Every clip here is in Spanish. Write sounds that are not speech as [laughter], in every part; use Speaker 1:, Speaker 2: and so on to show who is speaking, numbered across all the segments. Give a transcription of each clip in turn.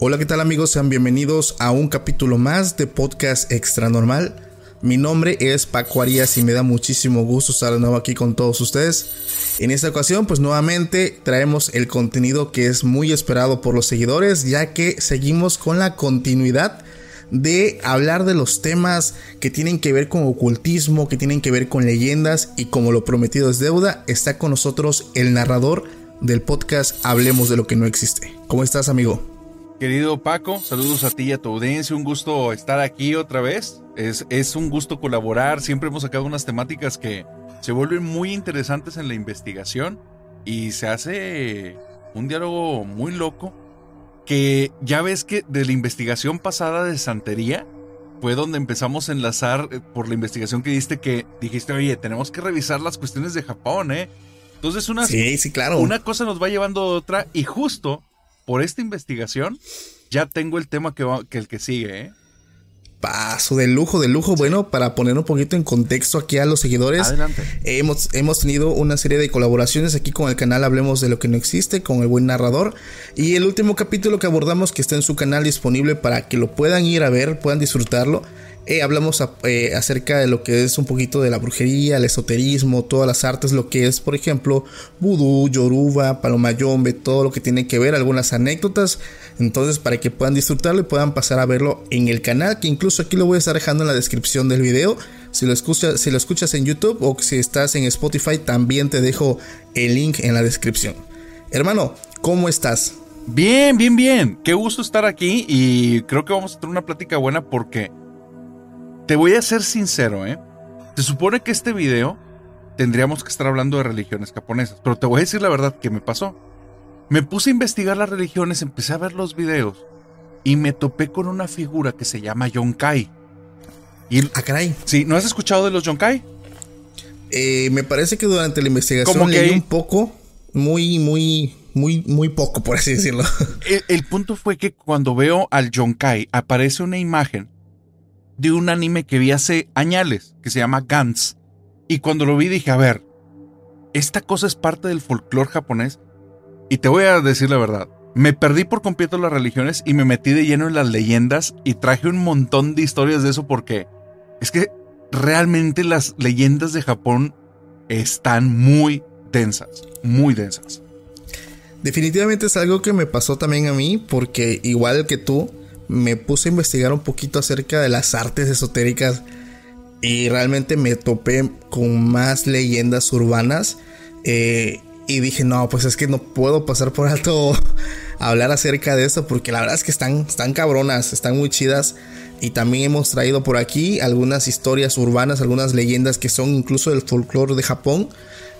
Speaker 1: Hola, ¿qué tal amigos? Sean bienvenidos a un capítulo más de Podcast Extra Normal. Mi nombre es Paco Arias y me da muchísimo gusto estar de nuevo aquí con todos ustedes. En esta ocasión, pues nuevamente traemos el contenido que es muy esperado por los seguidores, ya que seguimos con la continuidad de hablar de los temas que tienen que ver con ocultismo, que tienen que ver con leyendas y como lo prometido es deuda, está con nosotros el narrador del podcast Hablemos de lo que no existe. ¿Cómo estás, amigo?
Speaker 2: Querido Paco, saludos a ti y a tu audiencia. Un gusto estar aquí otra vez. Es, es un gusto colaborar. Siempre hemos sacado unas temáticas que se vuelven muy interesantes en la investigación y se hace un diálogo muy loco que ya ves que de la investigación pasada de santería fue donde empezamos a enlazar eh, por la investigación que diste que dijiste, oye, tenemos que revisar las cuestiones de Japón, ¿eh? Entonces una,
Speaker 1: Sí, sí, claro.
Speaker 2: una cosa nos va llevando a otra y justo por esta investigación ya tengo el tema que, va- que el que sigue, ¿eh?
Speaker 1: Paso de lujo, de lujo. Bueno, para poner un poquito en contexto aquí a los seguidores,
Speaker 2: Adelante.
Speaker 1: hemos, hemos tenido una serie de colaboraciones aquí con el canal Hablemos de lo que no existe, con el buen narrador. Y el último capítulo que abordamos, que está en su canal disponible para que lo puedan ir a ver, puedan disfrutarlo. Eh, hablamos eh, acerca de lo que es un poquito de la brujería, el esoterismo, todas las artes, lo que es, por ejemplo, vudú, yoruba, palomayombe, todo lo que tiene que ver, algunas anécdotas. Entonces, para que puedan disfrutarlo y puedan pasar a verlo en el canal, que incluso aquí lo voy a estar dejando en la descripción del video. Si lo, escuchas, si lo escuchas en YouTube o si estás en Spotify, también te dejo el link en la descripción. Hermano, ¿cómo estás?
Speaker 2: Bien, bien, bien. Qué gusto estar aquí y creo que vamos a tener una plática buena porque te voy a ser sincero, ¿eh? Se supone que este video tendríamos que estar hablando de religiones japonesas, pero te voy a decir la verdad que me pasó. Me puse a investigar las religiones, empecé a ver los videos y me topé con una figura que se llama Yonkai. Y
Speaker 1: Ah, caray.
Speaker 2: sí, ¿no has escuchado de los Yonkai?
Speaker 1: Eh, me parece que durante la investigación
Speaker 2: Como que
Speaker 1: leí
Speaker 2: hay-
Speaker 1: un poco, muy, muy, muy, muy poco, por así decirlo. [laughs]
Speaker 2: El, el punto fue que cuando veo al Yonkai aparece una imagen de un anime que vi hace añales que se llama Gantz. Y cuando lo vi dije, a ver, esta cosa es parte del folclore japonés. Y te voy a decir la verdad, me perdí por completo las religiones y me metí de lleno en las leyendas y traje un montón de historias de eso porque es que realmente las leyendas de Japón están muy densas, muy densas.
Speaker 1: Definitivamente es algo que me pasó también a mí, porque igual que tú, me puse a investigar un poquito acerca de las artes esotéricas y realmente me topé con más leyendas urbanas. eh, y dije, no, pues es que no puedo pasar por alto [laughs] hablar acerca de esto, porque la verdad es que están, están cabronas, están muy chidas. Y también hemos traído por aquí algunas historias urbanas, algunas leyendas que son incluso del folclore de Japón.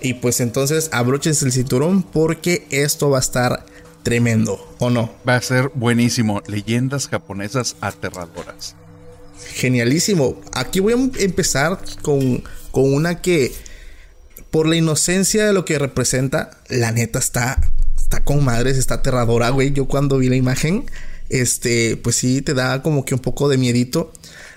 Speaker 1: Y pues entonces abróchense el cinturón porque esto va a estar tremendo, ¿o no?
Speaker 2: Va a ser buenísimo. Leyendas japonesas aterradoras.
Speaker 1: Genialísimo. Aquí voy a empezar con, con una que, por la inocencia de lo que representa, la neta está, está con madres, está aterradora, güey. Yo cuando vi la imagen, este, pues sí, te da como que un poco de miedito.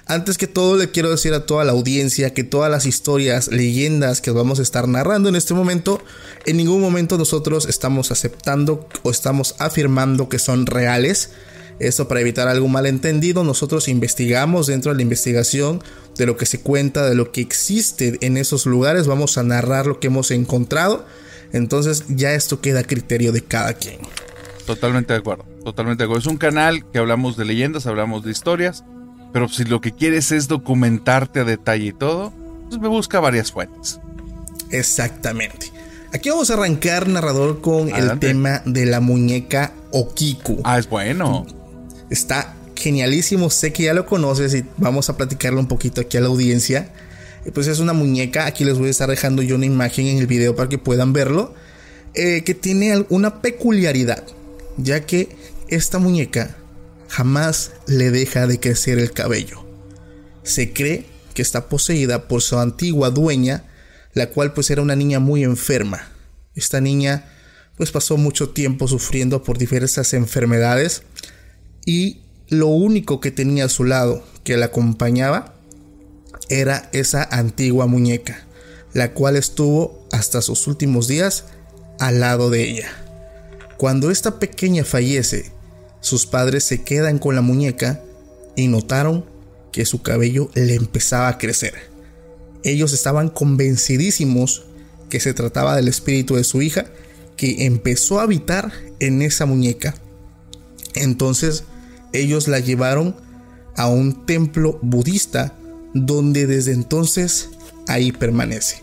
Speaker 1: Antes que todo, le quiero decir a toda la audiencia que todas las historias, leyendas que vamos a estar narrando en este momento, en ningún momento nosotros estamos aceptando o estamos afirmando que son reales. Esto para evitar algún malentendido, nosotros investigamos dentro de la investigación de lo que se cuenta, de lo que existe en esos lugares, vamos a narrar lo que hemos encontrado. Entonces ya esto queda a criterio de cada quien.
Speaker 2: Totalmente de acuerdo, totalmente de acuerdo. Es un canal que hablamos de leyendas, hablamos de historias, pero si lo que quieres es documentarte a detalle y todo, pues me busca varias fuentes.
Speaker 1: Exactamente. Aquí vamos a arrancar, narrador, con el tema de la muñeca Okiku.
Speaker 2: Ah, es bueno.
Speaker 1: Está genialísimo, sé que ya lo conoces y vamos a platicarlo un poquito aquí a la audiencia. Pues es una muñeca, aquí les voy a estar dejando yo una imagen en el video para que puedan verlo, eh, que tiene una peculiaridad, ya que esta muñeca jamás le deja de crecer el cabello. Se cree que está poseída por su antigua dueña, la cual pues era una niña muy enferma. Esta niña pues pasó mucho tiempo sufriendo por diversas enfermedades y lo único que tenía a su lado que la acompañaba era esa antigua muñeca, la cual estuvo hasta sus últimos días al lado de ella. Cuando esta pequeña fallece, sus padres se quedan con la muñeca y notaron que su cabello le empezaba a crecer. Ellos estaban convencidísimos que se trataba del espíritu de su hija que empezó a habitar en esa muñeca. Entonces ellos la llevaron a un templo budista donde desde entonces ahí permanece.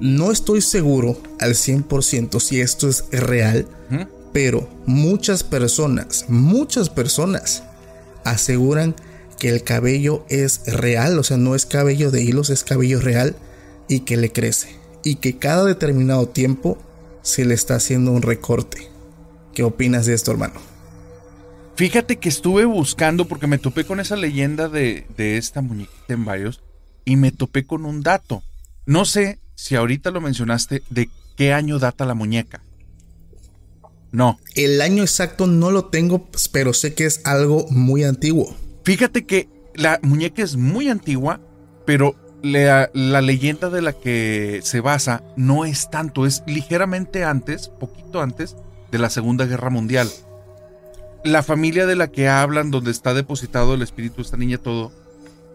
Speaker 1: No estoy seguro al 100% si esto es real, pero muchas personas, muchas personas aseguran que el cabello es real, o sea, no es cabello de hilos, es cabello real y que le crece. Y que cada determinado tiempo se le está haciendo un recorte. ¿Qué opinas de esto, hermano?
Speaker 2: Fíjate que estuve buscando porque me topé con esa leyenda de, esta muñequita en varios y me topé con un dato. No sé si ahorita lo mencionaste de qué año data la muñeca. No.
Speaker 1: El año exacto no lo tengo, pero sé que es algo muy antiguo.
Speaker 2: Fíjate que la muñeca es muy antigua, pero la, la, leyenda de la que se basa no es tanto, es ligeramente antes, poquito antes de la Segunda Guerra Mundial. La familia de la que hablan, donde está depositado el espíritu de esta niña, todo,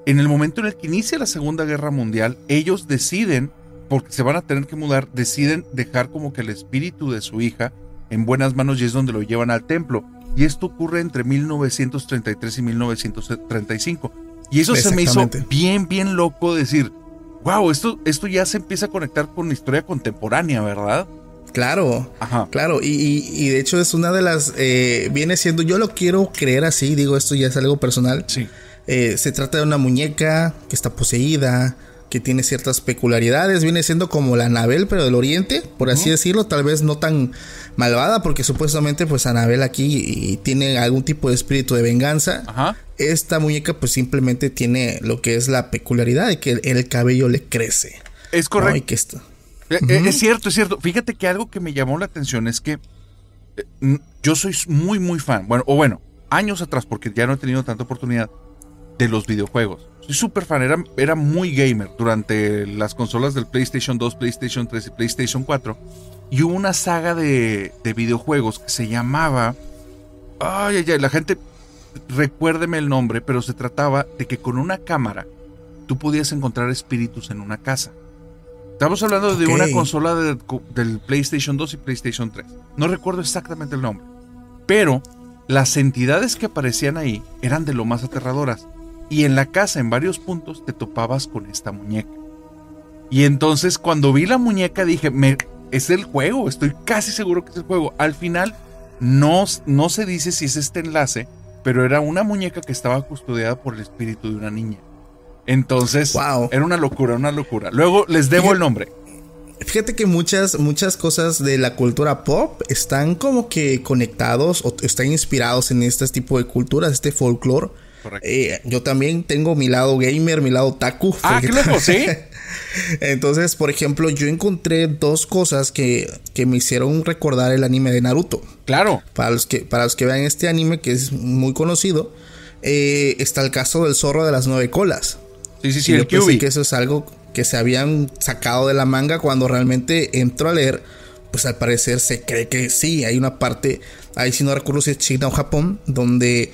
Speaker 2: en el momento en el que inicia la Segunda Guerra Mundial, ellos deciden, porque se van a tener que mudar, deciden dejar como que el espíritu de su hija en buenas manos y es donde lo llevan al templo. Y esto ocurre entre 1933 y 1935. Y eso se me hizo bien, bien loco decir, wow, esto, esto ya se empieza a conectar con la historia contemporánea, ¿verdad?
Speaker 1: Claro, claro, y, de hecho es una de las, eh, viene siendo, yo lo quiero creer así, digo, esto ya es algo personal.
Speaker 2: Sí.
Speaker 1: Eh, se trata de una muñeca que está poseída, que tiene ciertas peculiaridades, viene siendo como la Anabel, pero del oriente, por así decirlo, tal vez no tan malvada, porque supuestamente pues Anabel aquí tiene algún tipo de espíritu de venganza.
Speaker 2: Ajá.
Speaker 1: Esta muñeca pues simplemente tiene lo que es la peculiaridad de que el, cabello le crece.
Speaker 2: Es correcto.
Speaker 1: que esto.
Speaker 2: Eh, eh, es cierto, es cierto. Fíjate que algo que me llamó la atención es que eh, yo soy muy, muy fan, bueno, o bueno, años atrás, porque ya no he tenido tanta oportunidad, de los videojuegos. Soy súper fan, era, era, muy gamer durante las consolas del PlayStation 2, PlayStation 3 y PlayStation 4. Y hubo una saga de, de videojuegos que se llamaba... Ay, ay, ay, la gente recuérdeme el nombre, pero se trataba de que con una cámara tú podías encontrar espíritus en una casa. Estamos hablando de una consola del PlayStation 2 y PlayStation 3. No recuerdo exactamente el nombre. Pero las entidades que aparecían ahí eran de lo más aterradoras. Y en la casa, en varios puntos, te topabas con esta muñeca. Y entonces cuando vi la muñeca dije, me, es el juego, estoy casi seguro que es el juego. Al final no, no se dice si es este enlace, pero era una muñeca que estaba custodiada por el espíritu de una niña. Entonces, era una locura, una locura. Luego les debo el nombre.
Speaker 1: Fíjate que muchas, muchas cosas de la cultura pop están como que conectados o están inspirados en este tipo de culturas, este folclore. Eh, yo también tengo mi lado gamer, mi lado taku.
Speaker 2: Ah, qué loco, [laughs] sí.
Speaker 1: Entonces, por ejemplo, yo encontré dos cosas que, que, me hicieron recordar el anime de Naruto.
Speaker 2: Claro.
Speaker 1: Para los que, para los que vean este anime, que es muy conocido, eh, está el caso del zorro de las nueve colas.
Speaker 2: Sí, sí, sí, el
Speaker 1: yo que eso es algo que se habían sacado de la manga cuando realmente entro a leer. pues al parecer se cree que sí, hay una parte, ahí si no recuerdo si es China o Japón, donde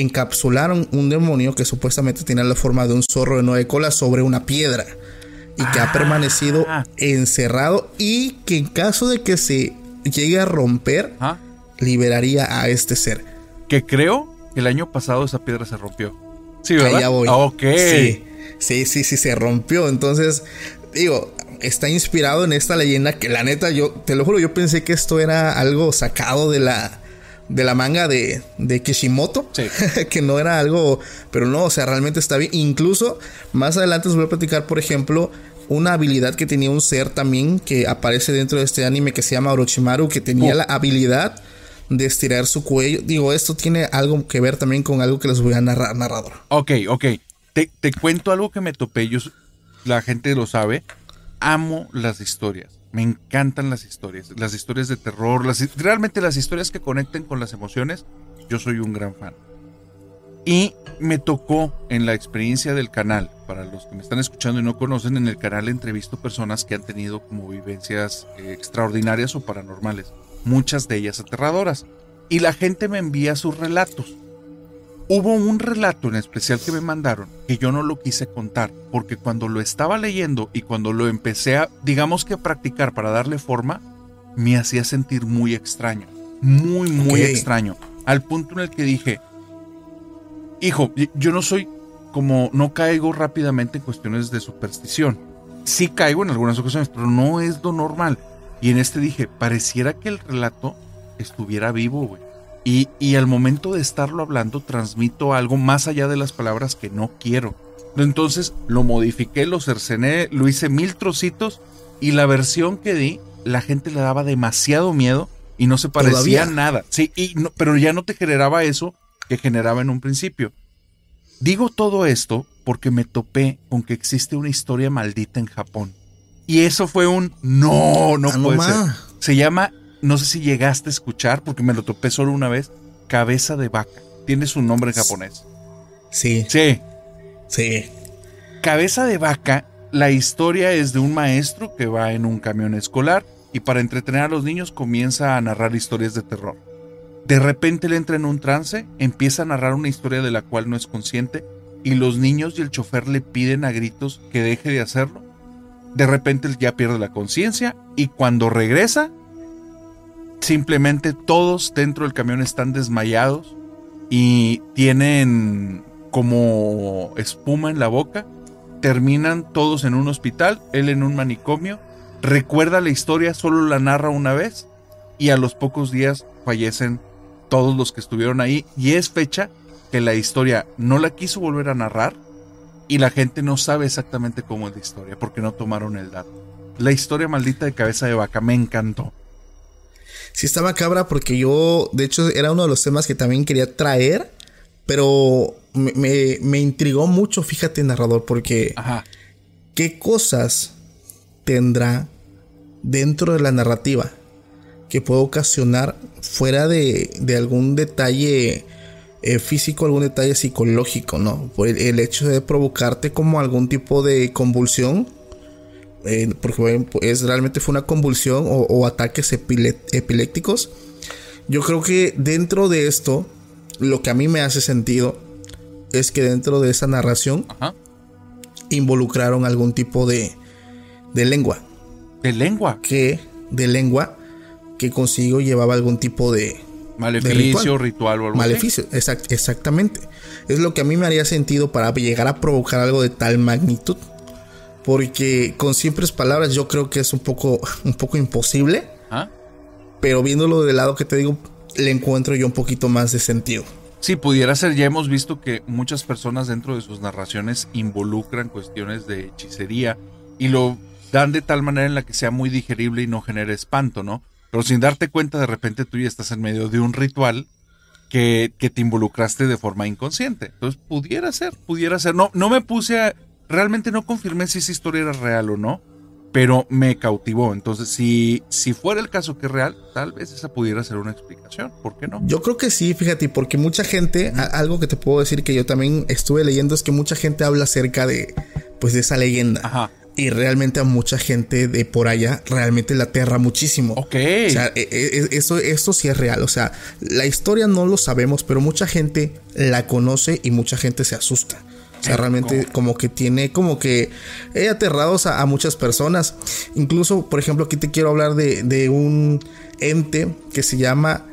Speaker 1: encapsularon un demonio que supuestamente tenía la forma de un zorro de nueve colas sobre una piedra y que ha permanecido
Speaker 2: Ah.
Speaker 1: encerrado y que en caso de que se llegue a romper,
Speaker 2: Ajá.
Speaker 1: liberaría a este ser.
Speaker 2: Que creo que el año pasado esa piedra se rompió. Sí, ¿verdad?
Speaker 1: Allá voy.
Speaker 2: Ah, Ok.
Speaker 1: Sí, sí, sí, sí, se rompió. Entonces, digo, está inspirado en esta leyenda que la neta, yo te lo juro, yo pensé que esto era algo sacado de la, de la manga de, de Kishimoto.
Speaker 2: Sí. [laughs]
Speaker 1: que no era algo, pero no, o sea, realmente está bien. Incluso más adelante os voy a platicar, por ejemplo, una habilidad que tenía un ser también que aparece dentro de este anime que se llama Orochimaru, que tenía
Speaker 2: Oh.
Speaker 1: la habilidad de estirar su cuello. Digo, esto tiene algo que ver también con algo que les voy a narrar, narrador.
Speaker 2: Ok, ok. Te, te cuento algo que me topé. Yo, la gente lo sabe. Amo las historias. Me encantan las historias. Las historias de terror. Las, realmente las historias que conecten con las emociones. Yo soy un gran fan. Y me tocó en la experiencia del canal. Para los que me están escuchando y no conocen, en el canal entrevisto personas que han tenido como vivencias eh, extraordinarias o paranormales. Muchas de ellas aterradoras. Y la gente me envía sus relatos. Hubo un relato en especial que me mandaron que yo no lo quise contar porque cuando lo estaba leyendo y cuando lo empecé a, digamos que a practicar para darle forma, me hacía sentir muy extraño, muy, muy extraño, al punto en el que dije, hijo, yo no soy como, no caigo rápidamente en cuestiones de superstición. Sí caigo en algunas ocasiones, pero no es lo normal. Y en este dije, pareciera que el relato estuviera vivo, güey. Y, y al momento de estarlo hablando, transmito algo más allá de las palabras que no quiero. Entonces lo modifiqué, lo cercené, lo hice mil trocitos y la versión que di, la gente le daba demasiado miedo y no se parecía nada. Sí, y no- pero ya no te generaba eso que generaba en un principio. Digo todo esto porque me topé con que existe una historia maldita en Japón. Y eso fue un no, no
Speaker 1: Ah,
Speaker 2: puede ser. Se llama, no sé si llegaste a escuchar porque me lo topé solo una vez, cabeza de vaca. Tiene su nombre en japonés.
Speaker 1: Sí,
Speaker 2: Sí,
Speaker 1: sí.
Speaker 2: Cabeza de vaca, la historia es de un maestro que va en un camión escolar y para entretener a los niños comienza a narrar historias de terror. De repente le entra en un trance, empieza a narrar una historia de la cual no es consciente y los niños y el chofer le piden a gritos que deje de hacerlo. De repente él ya pierde la conciencia y cuando regresa, simplemente todos dentro del camión están desmayados y tienen como espuma en la boca. Terminan todos en un hospital, él en un manicomio. Recuerda la historia, solo la narra una vez y a los pocos días fallecen todos los que estuvieron ahí. Y es fecha que la historia no la quiso volver a narrar y la gente no sabe exactamente cómo es la historia porque no tomaron el dato. La historia maldita de cabeza de vaca me encantó.
Speaker 1: Sí está macabra porque yo, de hecho, era uno de los temas que también quería traer, pero me, me- me intrigó mucho, fíjate, narrador, porque
Speaker 2: Ajá.
Speaker 1: ¿qué cosas tendrá dentro de la narrativa que puede ocasionar fuera de, de algún detalle eh, físico, algún detalle psicológico, ¿no? El hecho de provocarte como algún tipo de convulsión, eh, porque es, realmente fue una convulsión o, o ataques epilépticos. Yo creo que dentro de esto, lo que a mí me hace sentido es que dentro de esa narración
Speaker 2: Ajá.
Speaker 1: involucraron algún tipo de, de lengua,
Speaker 2: De lengua.
Speaker 1: que de lengua que consigo llevaba algún tipo de
Speaker 2: Maleficio,
Speaker 1: ritual.
Speaker 2: ritual, o algo así.
Speaker 1: maleficio. Exact- exactamente. Es lo que a mí me haría sentido para llegar a provocar algo de tal magnitud. Porque con simples palabras yo creo que es un poco, un poco imposible.
Speaker 2: ¿Ah?
Speaker 1: Pero viéndolo del lado que te digo, le encuentro yo un poquito más de sentido.
Speaker 2: Sí, pudiera ser. Ya hemos visto que muchas personas dentro de sus narraciones involucran cuestiones de hechicería y lo dan de tal manera en la que sea muy digerible y no genere espanto, ¿no? Pero sin darte cuenta, de repente tú ya estás en medio de un ritual que, que te involucraste de forma inconsciente. Entonces, pudiera ser, pudiera ser. No, no me puse a. Realmente no confirmé si esa historia era real o no, pero me cautivó. Entonces, si, si fuera el caso que es real, tal vez esa pudiera ser una explicación. ¿Por qué no?
Speaker 1: Yo creo que sí, fíjate, porque mucha gente, a- algo que te puedo decir que yo también estuve leyendo es que mucha gente habla acerca de, pues, de esa leyenda.
Speaker 2: Ajá.
Speaker 1: y realmente a mucha gente de por allá realmente la aterra muchísimo.
Speaker 2: Ok.
Speaker 1: O sea, e- e- eso, esto sí es real. O sea, la historia no lo sabemos, pero mucha gente la conoce y mucha gente se asusta. O sea, realmente como que tiene como que eh, aterrados a, a muchas personas. Incluso, por ejemplo, aquí te quiero hablar de, de un ente que se llama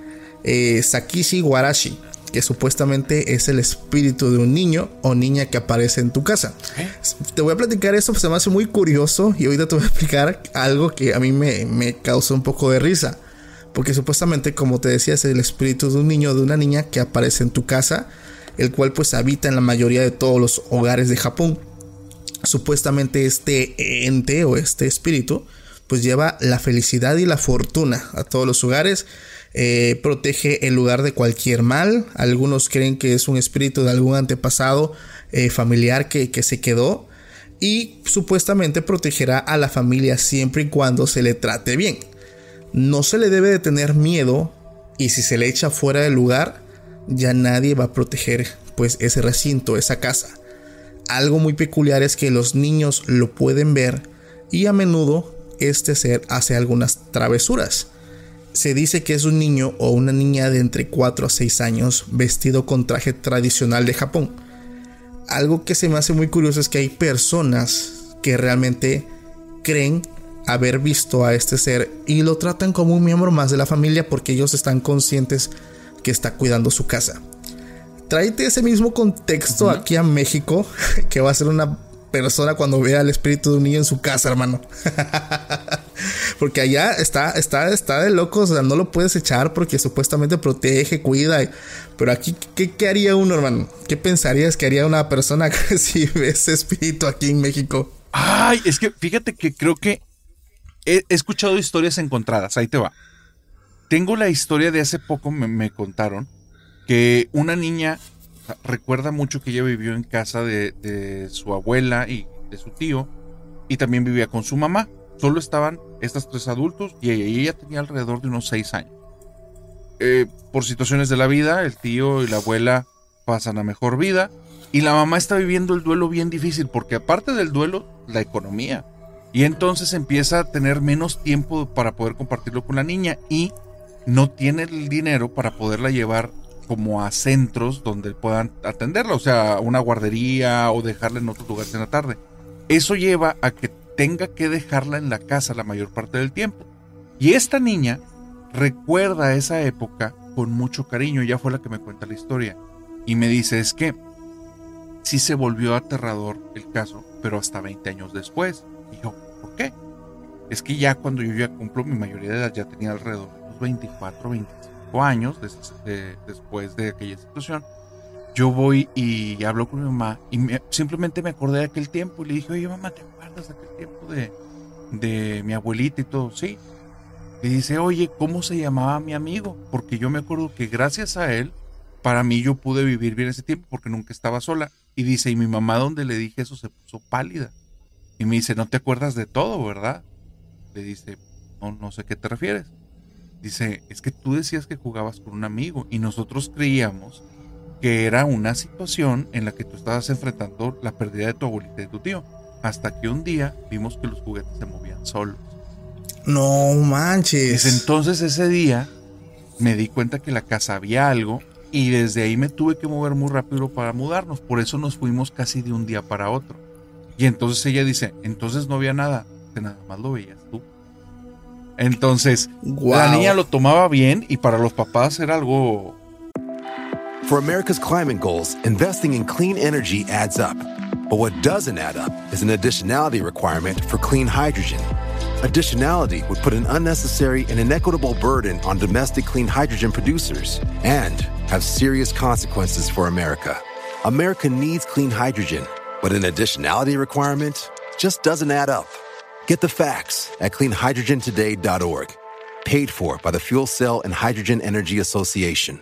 Speaker 1: eh, Sakishi Warashi, que supuestamente es el espíritu de un niño o niña que aparece en tu casa. Te voy a platicar eso, pues se me hace muy curioso y ahorita te voy a explicar algo que a mí me, me causó un poco de risa. Porque supuestamente, como te decía, es el espíritu de un niño o de una niña que aparece en tu casa, el cual pues habita en la mayoría de todos los hogares de Japón. Supuestamente este ente o este espíritu pues lleva la felicidad y la fortuna a todos los hogares. eh, protege el lugar de cualquier mal. Algunos creen que es un espíritu de algún antepasado eh, familiar que, que se quedó. Y supuestamente protegerá a la familia siempre y cuando se le trate bien. No se le debe de tener miedo y si se le echa fuera del lugar, ya nadie va a proteger pues ese recinto, esa casa. Algo muy peculiar es que los niños lo pueden ver y a menudo este ser hace algunas travesuras. Se dice que es un niño o una niña de entre 4 a 6 años vestido con traje tradicional de Japón. Algo que se me hace muy curioso es que hay personas que realmente creen haber visto a este ser y lo tratan como un miembro más de la familia porque ellos están conscientes que está cuidando su casa. Tráete ese mismo contexto aquí a México, [laughs] que va a ser una persona cuando vea el espíritu de un niño en su casa, hermano. [laughs] porque allá está, está, está de locos, o sea, no lo puedes echar porque supuestamente protege, cuida. Pero aquí, ¿qué, qué haría uno, hermano? ¿Qué pensarías que haría una persona [laughs] si ve ese espíritu aquí en México?
Speaker 2: Ay, es que fíjate que creo que he, he escuchado historias encontradas. Ahí te va. Tengo la historia de hace poco, me, me contaron, que una niña recuerda mucho que ella vivió en casa de, su abuela y de su tío, y también vivía con su mamá. Solo estaban estas tres adultos y ella, ella tenía alrededor de unos seis años. Eh, por situaciones de la vida, el tío y la abuela pasan a mejor vida y la mamá está viviendo el duelo bien difícil porque aparte del duelo, la economía. Y entonces empieza a tener menos tiempo para poder compartirlo con la niña y no tiene el dinero para poderla llevar como a centros donde puedan atenderla, o sea, una guardería o dejarla en otros lugares en la tarde. Eso lleva a que tenga que dejarla en la casa la mayor parte del tiempo. Y esta niña recuerda esa época con mucho cariño, ya fue la que me cuenta la historia. Y me dice, es que sí se volvió aterrador el caso, pero hasta 20 años después. Y yo, ¿por qué? Es que ya cuando yo ya cumplo mi mayoría de edad, ya tenía alrededor 24, 25 años des- de- después de aquella situación, yo voy y hablo con mi mamá y me- simplemente me acordé de aquel tiempo y le dije, oye mamá, ¿te acuerdas de aquel tiempo de, de mi abuelita y todo? Sí. Le dice, oye, ¿cómo se llamaba mi amigo? Porque yo me acuerdo que gracias a él, para mí yo pude vivir bien ese tiempo porque nunca estaba sola. Y dice, y mi mamá donde le dije eso se puso pálida. Y me dice, no te acuerdas de todo, ¿verdad? Le dice, no, no sé qué te refieres. Dice, es que tú decías que jugabas con un amigo y nosotros creíamos que era una situación en la que tú estabas enfrentando la pérdida de tu abuelita y de tu tío. Hasta que un día vimos que los juguetes se movían solos.
Speaker 1: No manches.
Speaker 2: Desde entonces ese día me di cuenta que en la casa había algo y desde ahí me tuve que mover muy rápido para mudarnos. Por eso nos fuimos casi de un día para otro. Y entonces ella dice, entonces no había nada, que nada más lo veías tú. Entonces la niña lo tomaba bien y para los papás era algo...
Speaker 3: For America's climate goals, investing in clean energy adds up. But what doesn't add up is an additionality requirement for clean hydrogen. Additionality would put an unnecessary and inequitable burden on domestic clean hydrogen producers and have serious consequences for America. America needs clean hydrogen, but an additionality requirement just doesn't add up. Get the facts at cleanhydrogentoday.org. Paid for by the Fuel Cell and Hydrogen Energy Association.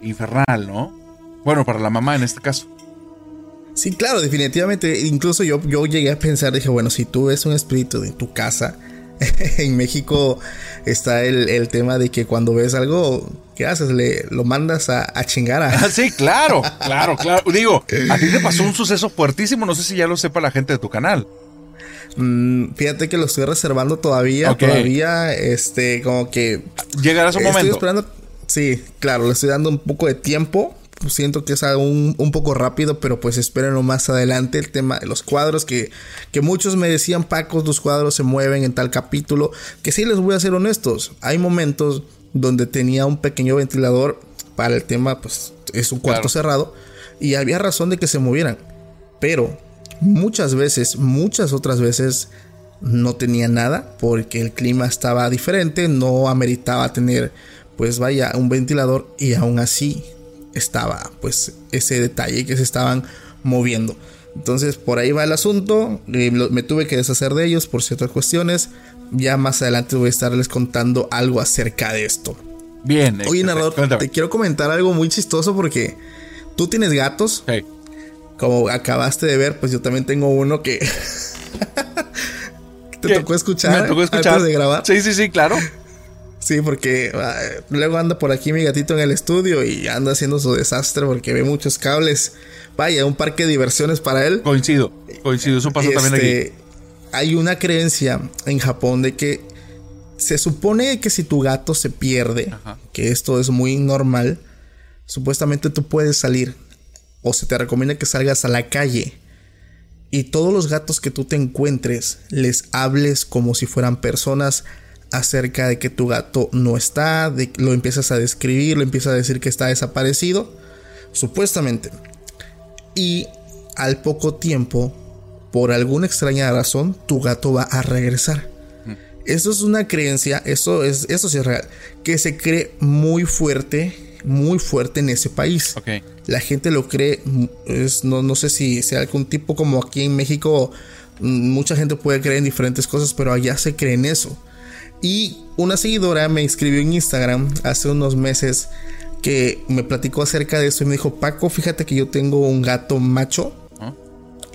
Speaker 2: Infernal, ¿no? Bueno, para la mamá en este caso.
Speaker 1: Sí, claro, definitivamente. Incluso yo, yo llegué a pensar, dije, bueno, si tú ves un espíritu en tu casa, [laughs] en México está el, el tema de que cuando ves algo, ¿qué haces? Le, lo mandas a, a chingar a...
Speaker 2: Ah, sí, claro, [laughs] claro, claro. Digo, a ti te pasó un suceso fuertísimo, no sé si ya lo sepa la gente de tu canal.
Speaker 1: Mm, fíjate que lo estoy reservando todavía, todavía, este, como que...
Speaker 2: Llegará su
Speaker 1: Estoy
Speaker 2: momento.
Speaker 1: esperando. Sí, claro, le estoy dando un poco de tiempo. Siento que es algo un, un poco rápido, pero pues espérenlo más adelante. El tema de los cuadros, que, que muchos me decían, Paco, tus cuadros se mueven en tal capítulo. Que sí, les voy a ser honestos. Hay momentos donde tenía un pequeño ventilador para el tema, pues es un cuarto
Speaker 2: Claro.
Speaker 1: cerrado. Y había razón de que se movieran. Pero muchas veces, muchas otras veces, no tenía nada porque el clima estaba diferente, no ameritaba tener, pues vaya, un ventilador y aún así estaba, pues, ese detalle que se estaban moviendo. Entonces, por ahí va el asunto. eh, me tuve que deshacer de ellos por ciertas cuestiones. Ya más adelante voy a estarles contando algo acerca de esto.
Speaker 2: Bien.
Speaker 1: Oye,
Speaker 2: excelente.
Speaker 1: narrador, te quiero comentar algo muy chistoso porque tú tienes gatos.
Speaker 2: Ok.
Speaker 1: Como acabaste de ver, pues yo también tengo uno que. [laughs] ¿Te
Speaker 2: ¿Qué?
Speaker 1: tocó escuchar?
Speaker 2: Me tocó escuchar.
Speaker 1: Antes de grabar.
Speaker 2: Sí, sí, sí, claro.
Speaker 1: Sí, porque ah, luego anda por aquí mi gatito en el estudio y anda haciendo su desastre porque ve muchos cables. Vaya, un parque de diversiones para él.
Speaker 2: Coincido. Coincido. Eso pasa también aquí.
Speaker 1: Este, Hay una creencia en Japón de que se supone que si tu gato se pierde,
Speaker 2: Ajá.
Speaker 1: que esto es muy normal, supuestamente tú puedes salir o se te recomienda que salgas a la calle y todos los gatos que tú te encuentres les hables como si fueran personas acerca de que tu gato no está, de, lo empiezas a describir, lo empiezas a decir que está desaparecido, supuestamente. Y al poco tiempo, por alguna extraña razón, tu gato va a regresar. Eso es una creencia, eso es, eso sí es real, que se cree muy fuerte, muy fuerte en ese país.
Speaker 2: Ok.
Speaker 1: La gente lo cree, mm, es, no, no sé si sea algún tipo como aquí en México, mm, mucha gente puede creer en diferentes cosas, pero allá se cree en eso. Y una seguidora me escribió en Instagram hace unos meses que me platicó acerca de eso y me dijo, Paco, fíjate que yo tengo un gato macho
Speaker 2: Ajá.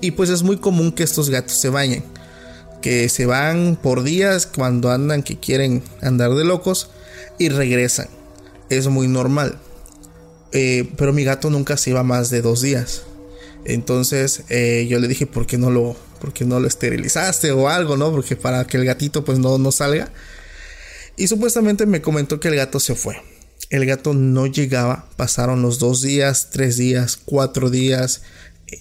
Speaker 1: y pues es muy común que estos gatos se bañen. Que se van por días cuando andan que quieren andar de locos y regresan. Es muy normal. Eh, pero mi gato nunca se iba más de dos días. Entonces eh, yo le dije, ¿por qué no lo, por qué no lo esterilizaste o algo, no? Porque para que el gatito pues no, no salga. Y supuestamente me comentó que el gato se fue. El gato no llegaba. Pasaron los dos días, tres días, cuatro días,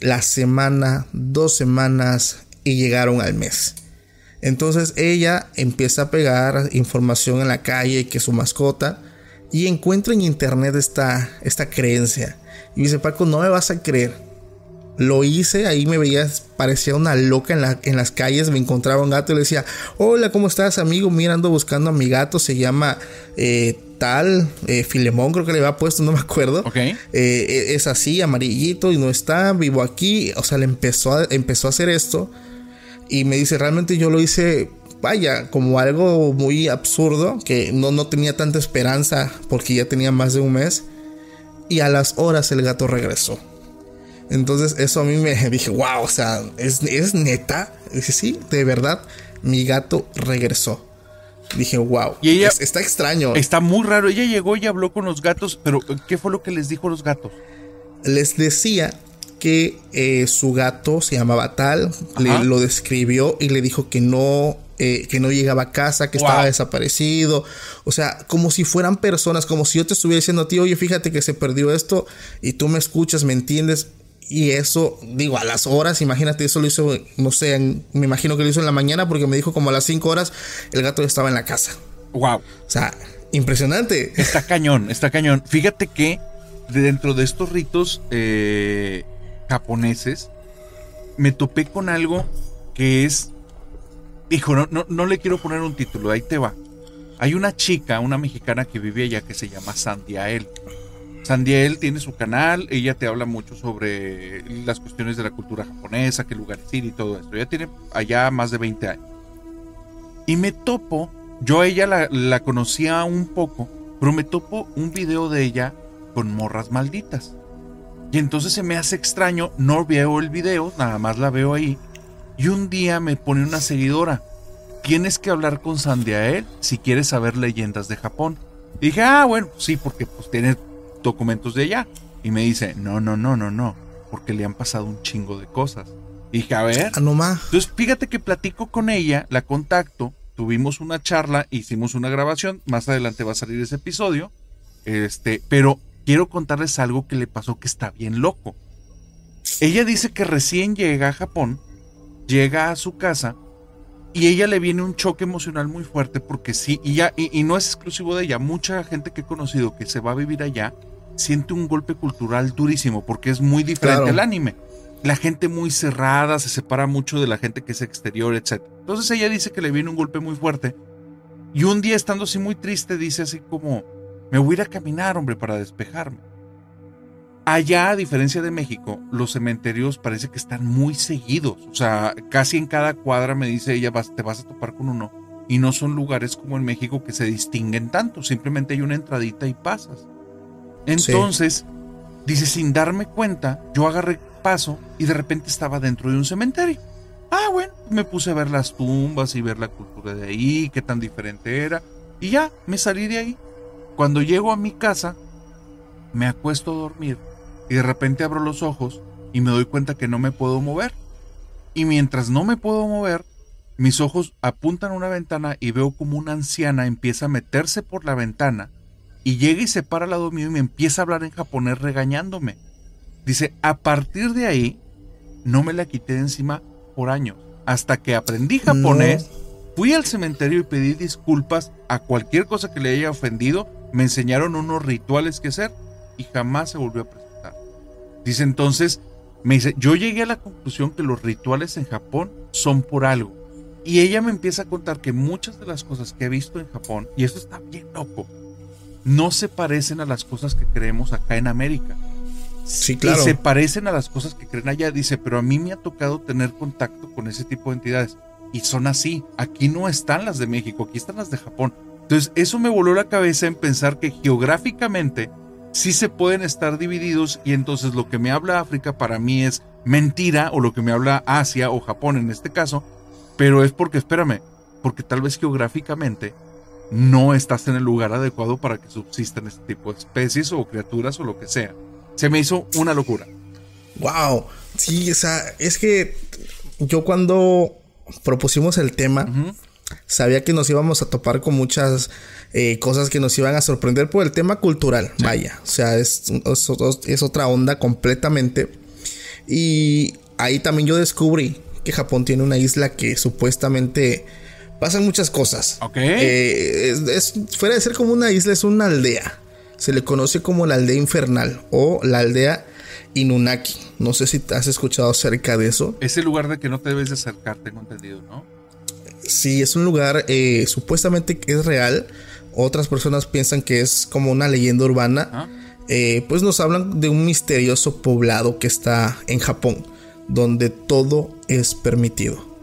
Speaker 1: la semana, dos semanas y llegaron al mes. Entonces ella empieza a pegar información en la calle que su mascota y encuentra en internet esta, esta creencia. Y dice, Paco, no me vas a creer. Lo hice, ahí me veía, parecía una loca en, la- en las calles, me encontraba un gato y le decía, hola, ¿cómo estás amigo? Mira, ando buscando a mi gato, se llama eh, tal, eh, Filemón creo que le había puesto, no me acuerdo. Eh, es así, amarillito y no está, vivo aquí. O sea, le empezó a, empezó a hacer esto. Y me dice, realmente yo lo hice, vaya, como algo muy absurdo, que no, no tenía tanta esperanza porque ya tenía más de un mes. Y a las horas el gato regresó. Entonces eso a mí me [laughs] dije, wow, o sea, ¿es, es neta? Dice, sí, de verdad, mi gato regresó. Dije, wow,
Speaker 2: Y ella-
Speaker 1: es- está extraño.
Speaker 2: Está muy raro. Ella llegó y habló con los gatos, pero ¿qué fue lo que les dijo los gatos?
Speaker 1: les decía que eh, su gato se llamaba tal, le, lo describió y le dijo que no, eh, que no llegaba a casa, que
Speaker 2: Wow.
Speaker 1: estaba desaparecido. O sea, como si fueran personas, como si yo te estuviera diciendo a ti, oye, fíjate que se perdió esto y tú me escuchas, me entiendes. Y eso, digo, a las horas, imagínate, eso lo hizo, no sé, en- me imagino que lo hizo en la mañana porque me dijo como a las 5 horas el gato ya estaba en la casa.
Speaker 2: Wow.
Speaker 1: O sea, impresionante.
Speaker 2: Está [laughs] cañón, está cañón. Fíjate que dentro de estos ritos eh, japoneses, me topé con algo que es. Hijo, no, no, no le quiero poner un título, ahí te va. Hay una chica, una mexicana que vive allá que se llama Sandiael. Sandiael tiene su canal, ella te habla mucho sobre las cuestiones de la cultura japonesa, qué lugares ir y todo esto. Ella tiene allá más de 20 años. Y me topo, yo ella la, la conocía un poco, pero me topo un video de ella con morras malditas. Y entonces se me hace extraño, no veo el video, nada más la veo ahí. Y un día me pone una seguidora. Tienes que hablar con Sandiael si quieres saber leyendas de Japón. Y dije, ah, bueno, sí, porque pues tiene documentos de allá. Y me dice, no, no, no, no, no, porque le han pasado un chingo de cosas. Y dije, a ver.
Speaker 1: Ah, no más.
Speaker 2: Entonces, fíjate que platico con ella, la contacto, tuvimos una charla, hicimos una grabación, más adelante va a salir ese episodio. Este, pero quiero contarles algo que le pasó que está bien loco. Ella dice que recién llega a Japón, llega a su casa y ella le viene un choque emocional muy fuerte porque sí, y, ya, y, y no es exclusivo de ella, mucha gente que he conocido que se va a vivir allá siente un golpe cultural durísimo porque es muy diferente
Speaker 1: Claro.
Speaker 2: al anime. La gente muy cerrada, se separa mucho de la gente que es exterior, etc. Entonces ella dice que le viene un golpe muy fuerte y un día estando así muy triste dice así como, me voy a ir a caminar, hombre, para despejarme. Allá, a diferencia de México, los cementerios parece que están muy seguidos. O sea, casi en cada cuadra me dice ella, vas, te vas a topar con uno. Y no son lugares como en México que se distinguen tanto. Simplemente hay una entradita y pasas. Entonces, dice, sin darme cuenta, yo agarré paso y de repente estaba dentro de un cementerio. Ah, bueno, me puse a ver las tumbas y ver la cultura de ahí, qué tan diferente era. Y ya, me salí de ahí. Cuando llego a mi casa, me acuesto a dormir y de repente abro los ojos y me doy cuenta que no me puedo mover. Y mientras no me puedo mover, mis ojos apuntan a una ventana y veo como una anciana empieza a meterse por la ventana y llega y se para al lado mío y me empieza a hablar en japonés regañándome. Dice, a partir de ahí, no me la quité de encima por años. Hasta que aprendí japonés, fui al cementerio y pedí disculpas a cualquier cosa que le haya ofendido. Me enseñaron unos rituales que hacer y jamás se volvió a presentar. Dice entonces, me dice, yo llegué a la conclusión que los rituales en Japón son por algo. Y ella me empieza a contar que muchas de las cosas que he visto en Japón, y eso está bien loco, no se parecen a las cosas que creemos acá en América.
Speaker 1: Sí, claro.
Speaker 2: Y se parecen a las cosas que creen allá. Dice, pero a mí me ha tocado tener contacto con ese tipo de entidades. Y son así. Aquí no están las de México, aquí están las de Japón. Entonces, eso me voló la cabeza en pensar que geográficamente sí se pueden estar divididos y entonces lo que me habla África para mí es mentira o lo que me habla Asia o Japón en este caso, pero es porque, espérame, porque tal vez geográficamente no estás en el lugar adecuado para que subsistan este tipo de especies o criaturas o lo que sea. Se me hizo una locura.
Speaker 1: Wow. Sí, o sea, es que yo cuando propusimos el tema, sabía que nos íbamos a topar con muchas eh, cosas que nos iban a sorprender por el tema cultural. Vaya, o sea, es, es, es otra onda completamente. Y ahí también yo descubrí que Japón tiene una isla que supuestamente pasan muchas cosas.
Speaker 2: Ok.
Speaker 1: Eh, es, es- fuera de ser como una isla, es una aldea. Se le conoce como la aldea infernal o la aldea Inunaki. No sé si te has escuchado acerca de eso.
Speaker 2: Ese lugar de que no te debes de acercar, tengo entendido, ¿no?
Speaker 1: Sí, es un lugar eh, supuestamente que es real. Otras personas piensan que es como una leyenda urbana.
Speaker 2: Ah.
Speaker 1: Eh, pues nos hablan de un misterioso poblado que está en Japón, donde todo es permitido.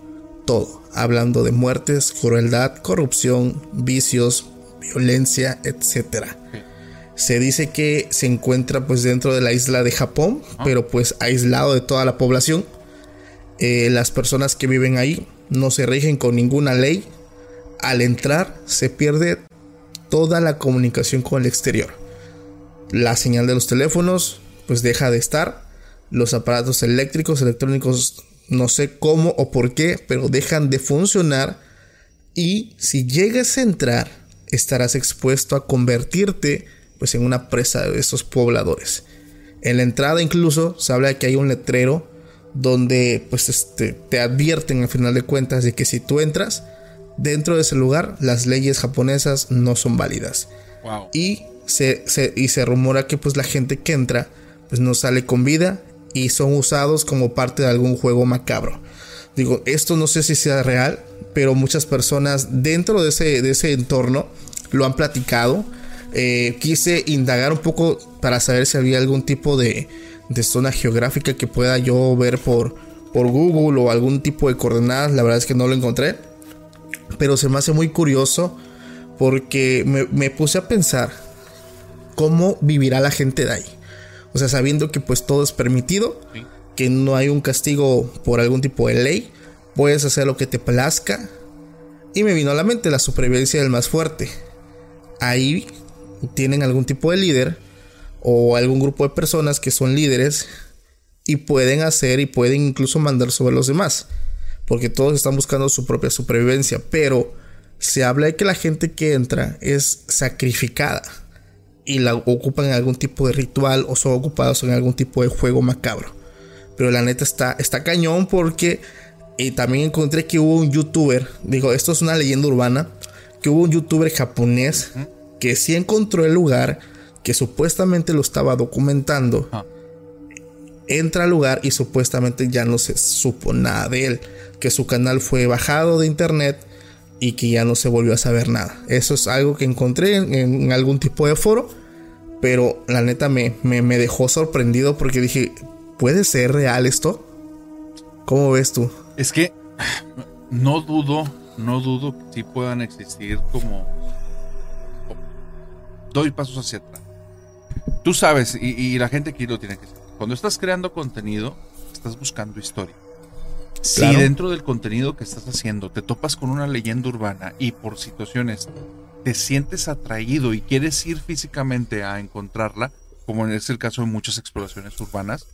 Speaker 1: Todo. Hablando de muertes, crueldad, corrupción, vicios, violencia, etcétera. Se dice que se encuentra pues dentro de la isla de Japón, pero pues aislado de toda la población. Eh, las personas que viven ahí no se rigen con ninguna ley. Al entrar se pierde toda la comunicación con el exterior. La señal de los teléfonos pues deja de estar. Los aparatos eléctricos, electrónicos, no sé cómo o por qué, pero dejan de funcionar. Y si llegas a entrar, estarás expuesto a convertirte pues en una presa de esos pobladores. En la entrada incluso se habla de que hay un letrero donde pues este, te advierten al final de cuentas de que si tú entras dentro de ese lugar las leyes japonesas no son válidas
Speaker 2: Wow.
Speaker 1: y se, y se rumora que pues la gente que entra pues no sale con vida y son usados como parte de algún juego macabro. Digo, esto no sé si sea real, pero muchas personas dentro de ese, de ese entorno lo han platicado. Eh, quise indagar un poco para saber si había algún tipo de, de zona geográfica que pueda yo ver por, por Google o algún tipo de coordenadas. La verdad es que no lo encontré. Pero se me hace muy curioso porque me, puse a pensar cómo vivirá la gente de ahí. O sea, sabiendo que pues todo es permitido, que no hay un castigo por algún tipo de ley, puedes hacer lo que te plazca. Y me vino a la mente la supervivencia del más fuerte. Ahí tienen algún tipo de líder o algún grupo de personas que son líderes y pueden hacer y pueden incluso mandar sobre los demás. Porque todos están buscando su propia supervivencia. Pero se habla de que la gente que entra es sacrificada y la ocupan en algún tipo de ritual o son ocupados en algún tipo de juego macabro. Pero la neta está, está cañón porque y también encontré que hubo un youtuber, digo, esto es una leyenda urbana, que hubo un youtuber japonés que sí encontró el lugar, que supuestamente lo estaba documentando. Entra al lugar y supuestamente ya no se supo nada de él, que su canal fue bajado de internet y que ya no se volvió a saber nada. Eso es algo que encontré en, algún tipo de foro, pero la neta me, me, dejó sorprendido porque dije, ¿puede ser real esto? ¿Cómo ves tú?
Speaker 2: Es que no dudo, no dudo que sí puedan existir como... Doy pasos hacia atrás. Tú sabes, y, la gente aquí lo tiene que saber. Cuando estás creando contenido, estás buscando historia. Si dentro del contenido que estás haciendo te topas con una leyenda urbana y por situaciones te sientes atraído y quieres ir físicamente a encontrarla, como es el caso de muchas exploraciones urbanas,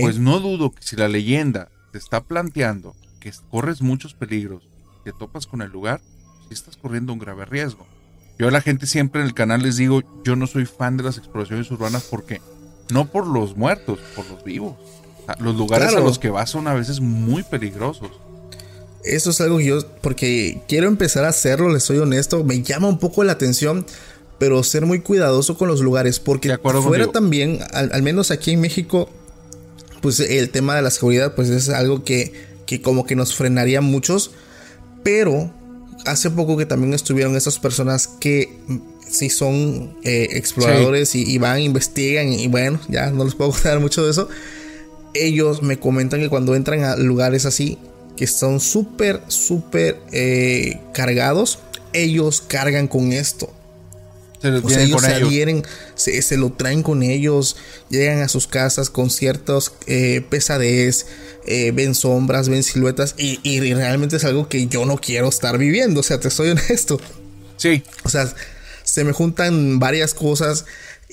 Speaker 2: pues no dudo que si la leyenda te está planteando que corres muchos peligros, te topas con el lugar, si estás corriendo un grave riesgo. Yo a la gente siempre en el canal les digo, yo no soy fan de las exploraciones urbanas porque no por los muertos, por los vivos. Los lugares a los que vas son a veces muy peligrosos.
Speaker 1: Eso es algo que yo, porque quiero empezar a hacerlo, les soy honesto, me llama un poco la atención, pero ser muy cuidadoso con los lugares, porque fuera también, al, menos aquí en México, pues el tema de la seguridad, pues es algo que, que como que nos frenaría muchos, pero hace poco que también estuvieron esas personas que si son eh, exploradores y, van, investigan y bueno, ya no les puedo [laughs] contar mucho de eso. Ellos me comentan que cuando entran a lugares así, que son súper, súper eh, cargados, ellos cargan con esto. Se o sea, ellos se adhieren, se, lo traen con ellos, llegan a sus casas con ciertos eh, pesadez, eh, ven sombras, ven siluetas y, y, realmente es algo que yo no quiero estar viviendo, o sea, te soy [laughs] honesto.
Speaker 2: Sí.
Speaker 1: O sea, se me juntan varias cosas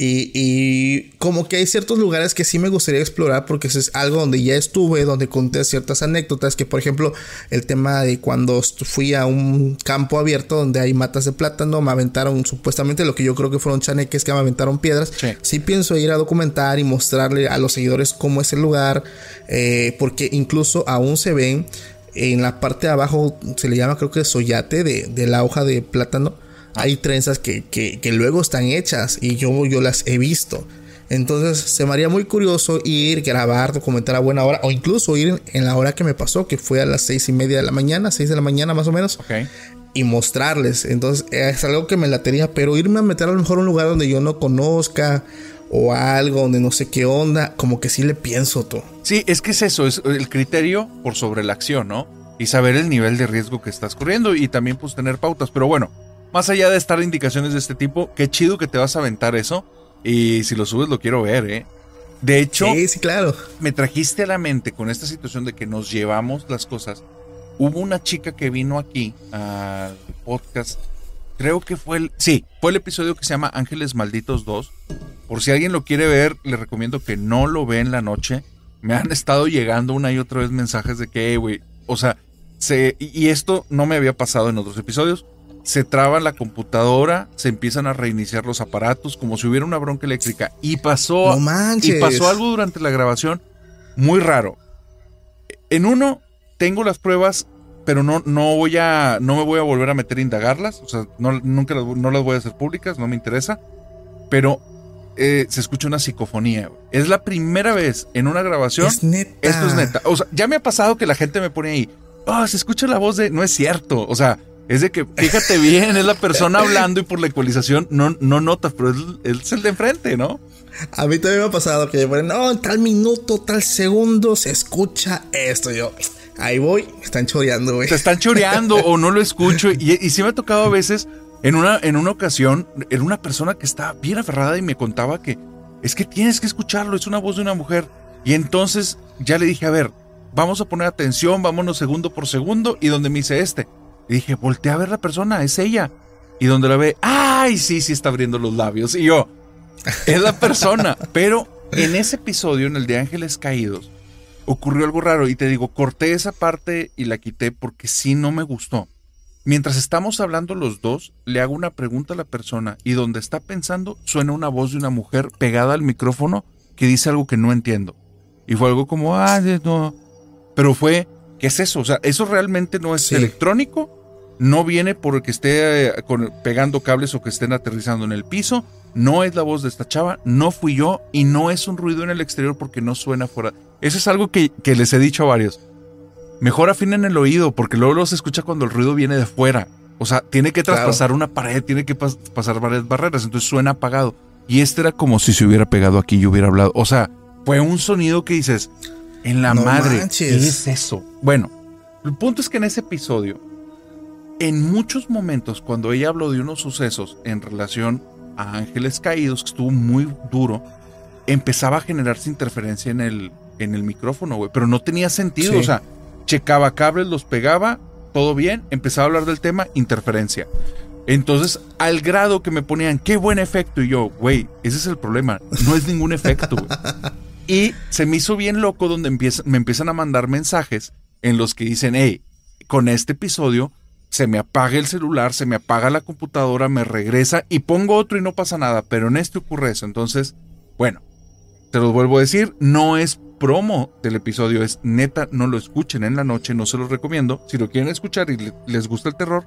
Speaker 1: y, como que hay ciertos lugares que sí me gustaría explorar porque eso es algo donde ya estuve, donde conté ciertas anécdotas, que por ejemplo el tema de cuando fui a un campo abierto donde hay matas de plátano, me aventaron supuestamente lo que yo creo que fueron chaneques que me aventaron piedras. Sí, pienso ir a documentar y mostrarle a los seguidores cómo es el lugar, eh, porque incluso aún se ven en la parte de abajo, se le llama creo que soyate de, de la hoja de plátano hay trenzas que, luego están hechas y yo, yo las he visto. Entonces se me haría muy curioso ir, grabar, documentar a buena hora o incluso ir en la hora que me pasó, que fue a las seis y media de la mañana, seis de la mañana más o menos. Y mostrarles. Entonces es algo que me latería, pero irme a meter a lo mejor a un lugar donde yo no conozca o algo donde no sé qué onda, como que sí le pienso todo.
Speaker 2: Sí, es que es eso, es el criterio por sobre la acción, ¿no? Y saber el nivel de riesgo que estás corriendo y también pues tener pautas. Pero bueno, más allá de estar indicaciones de este tipo, qué chido que te vas a aventar eso. Y si lo subes, lo quiero ver, ¿eh? De hecho,
Speaker 1: sí, sí, claro.
Speaker 2: me trajiste a la mente con esta situación de que nos llevamos las cosas. Hubo una chica que vino aquí al podcast. Creo que fue el. Sí, fue el episodio que se llama Ángeles Malditos 2. Por si alguien lo quiere ver, le recomiendo que no lo ve en la noche. Me han estado llegando una y otra vez mensajes de que, güey, o sea, se, y esto no me había pasado en otros episodios se traba la computadora, se empiezan a reiniciar los aparatos como si hubiera una bronca eléctrica y pasó y pasó algo durante la grabación muy raro. En uno tengo las pruebas, pero no no voy a no me voy a volver a meter a indagarlas, o sea, no nunca las, no las voy a hacer públicas, no me interesa. pero eh, se escucha una psicofonía. Es la primera vez en una grabación.
Speaker 1: Es neta.
Speaker 2: Esto es neta. O sea, ya me ha pasado que la gente me pone ahí, oh, se escucha la voz de. No es cierto. O sea, es de que, fíjate bien, es la persona hablando y por la ecualización no, no notas, pero es, es el de enfrente, ¿no?
Speaker 1: A mí también me ha pasado que me ponen, no, en tal minuto, tal segundo se escucha esto. Yo, ahí voy, me están choreando, güey.
Speaker 2: Te están choreando o no lo escucho. Y, y sí me ha tocado a veces, en una, en una ocasión, era una persona que estaba bien aferrada y me contaba que es que tienes que escucharlo, es una voz de una mujer. Y entonces ya le dije, a ver, vamos a poner atención, vámonos segundo por segundo. Y donde me dice este. Y dije, voltea a ver la persona, es ella. Y donde la ve, ay, sí, sí está abriendo los labios. Y yo, es la persona. [laughs] Pero en ese episodio, en el de Ángeles Caídos, ocurrió algo raro. Y te digo, corté esa parte y la quité porque sí no me gustó. Mientras estamos hablando los dos, le hago una pregunta a la persona y donde está pensando suena una voz de una mujer pegada al micrófono que dice algo que no entiendo. Y fue algo como, ah, no. Pero fue, ¿qué es eso? O sea, eso realmente no es
Speaker 1: Sí.
Speaker 2: electrónico, no viene porque esté eh, con- pegando cables o que estén aterrizando en el piso, no es la voz de esta chava, no fui yo y no es un ruido en el exterior porque no suena fuera. Eso es algo que, que les he dicho a varios. Mejor afinen el oído porque luego lo se escucha cuando el ruido viene de fuera. O sea, tiene que
Speaker 1: Claro.
Speaker 2: traspasar una pared, tiene que pas- pasar varias barreras, entonces suena apagado. Y este era como si se hubiera pegado aquí y hubiera hablado. O sea, fue un sonido que dices, en la
Speaker 1: No
Speaker 2: madre,
Speaker 1: manches.
Speaker 2: ¿qué es eso? Bueno, el punto es que en ese episodio, en muchos momentos, cuando ella habló de unos sucesos en relación a Ángeles Caídos, que estuvo muy duro, empezaba a generarse interferencia en el, en el micrófono, güey. Pero no tenía sentido,
Speaker 1: Sí.
Speaker 2: o sea, checaba cables, los pegaba, todo bien, empezaba a hablar del tema, interferencia. Entonces, al grado que me ponían, qué buen efecto, y yo, güey, ese es el problema, no es ningún efecto, güey. [laughs] Y se me hizo bien loco donde empieza- me empiezan a mandar mensajes en los que dicen, hey, con este episodio se me apaga el celular, se me apaga la computadora, me regresa y pongo otro y no pasa nada, pero en este ocurre eso. Entonces, bueno, te los vuelvo a decir, no es promo del episodio, es neta, no lo escuchen en la noche, no se los recomiendo. Si lo quieren escuchar y le- les gusta el terror,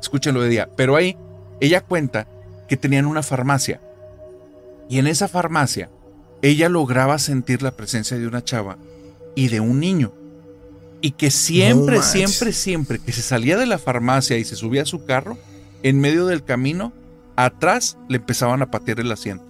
Speaker 2: escúchenlo de día. Pero ahí ella cuenta que tenían una farmacia y en esa farmacia ella lograba sentir la presencia de una chava y de un niño. Y que siempre, siempre, siempre que se salía de la farmacia y se subía a su carro, en medio del camino, atrás le empezaban a patear el asiento.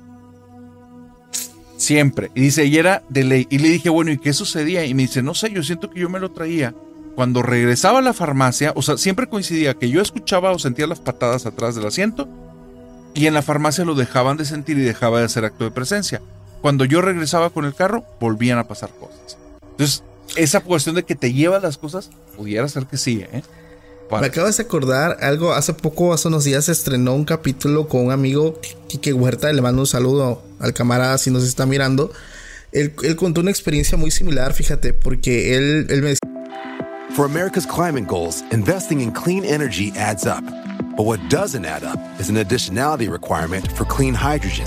Speaker 2: Siempre. Y dice, y era de ley. Y le dije, bueno, ¿y qué sucedía? Y me dice, no sé, yo siento que yo me lo traía. Cuando regresaba a la farmacia, o sea, siempre coincidía que yo escuchaba o sentía las patadas atrás del asiento y en la farmacia lo dejaban de sentir y dejaba de hacer acto de presencia. Cuando yo regresaba con el carro, volvían a pasar cosas. Entonces, esa cuestión de que te lleva las cosas, pudiera ser que sí, ¿eh?
Speaker 1: Me
Speaker 2: Para-
Speaker 1: acabas de acordar algo, hace poco, hace unos días se estrenó un capítulo con un amigo, Quique Huerta, le mando un saludo al camarada si nos está mirando. Él, él contó una experiencia muy similar, fíjate, porque él, él me
Speaker 3: For America's climate goals, investing in clean energy adds up. But what doesn't add up is an additionality requirement for clean hydrogen.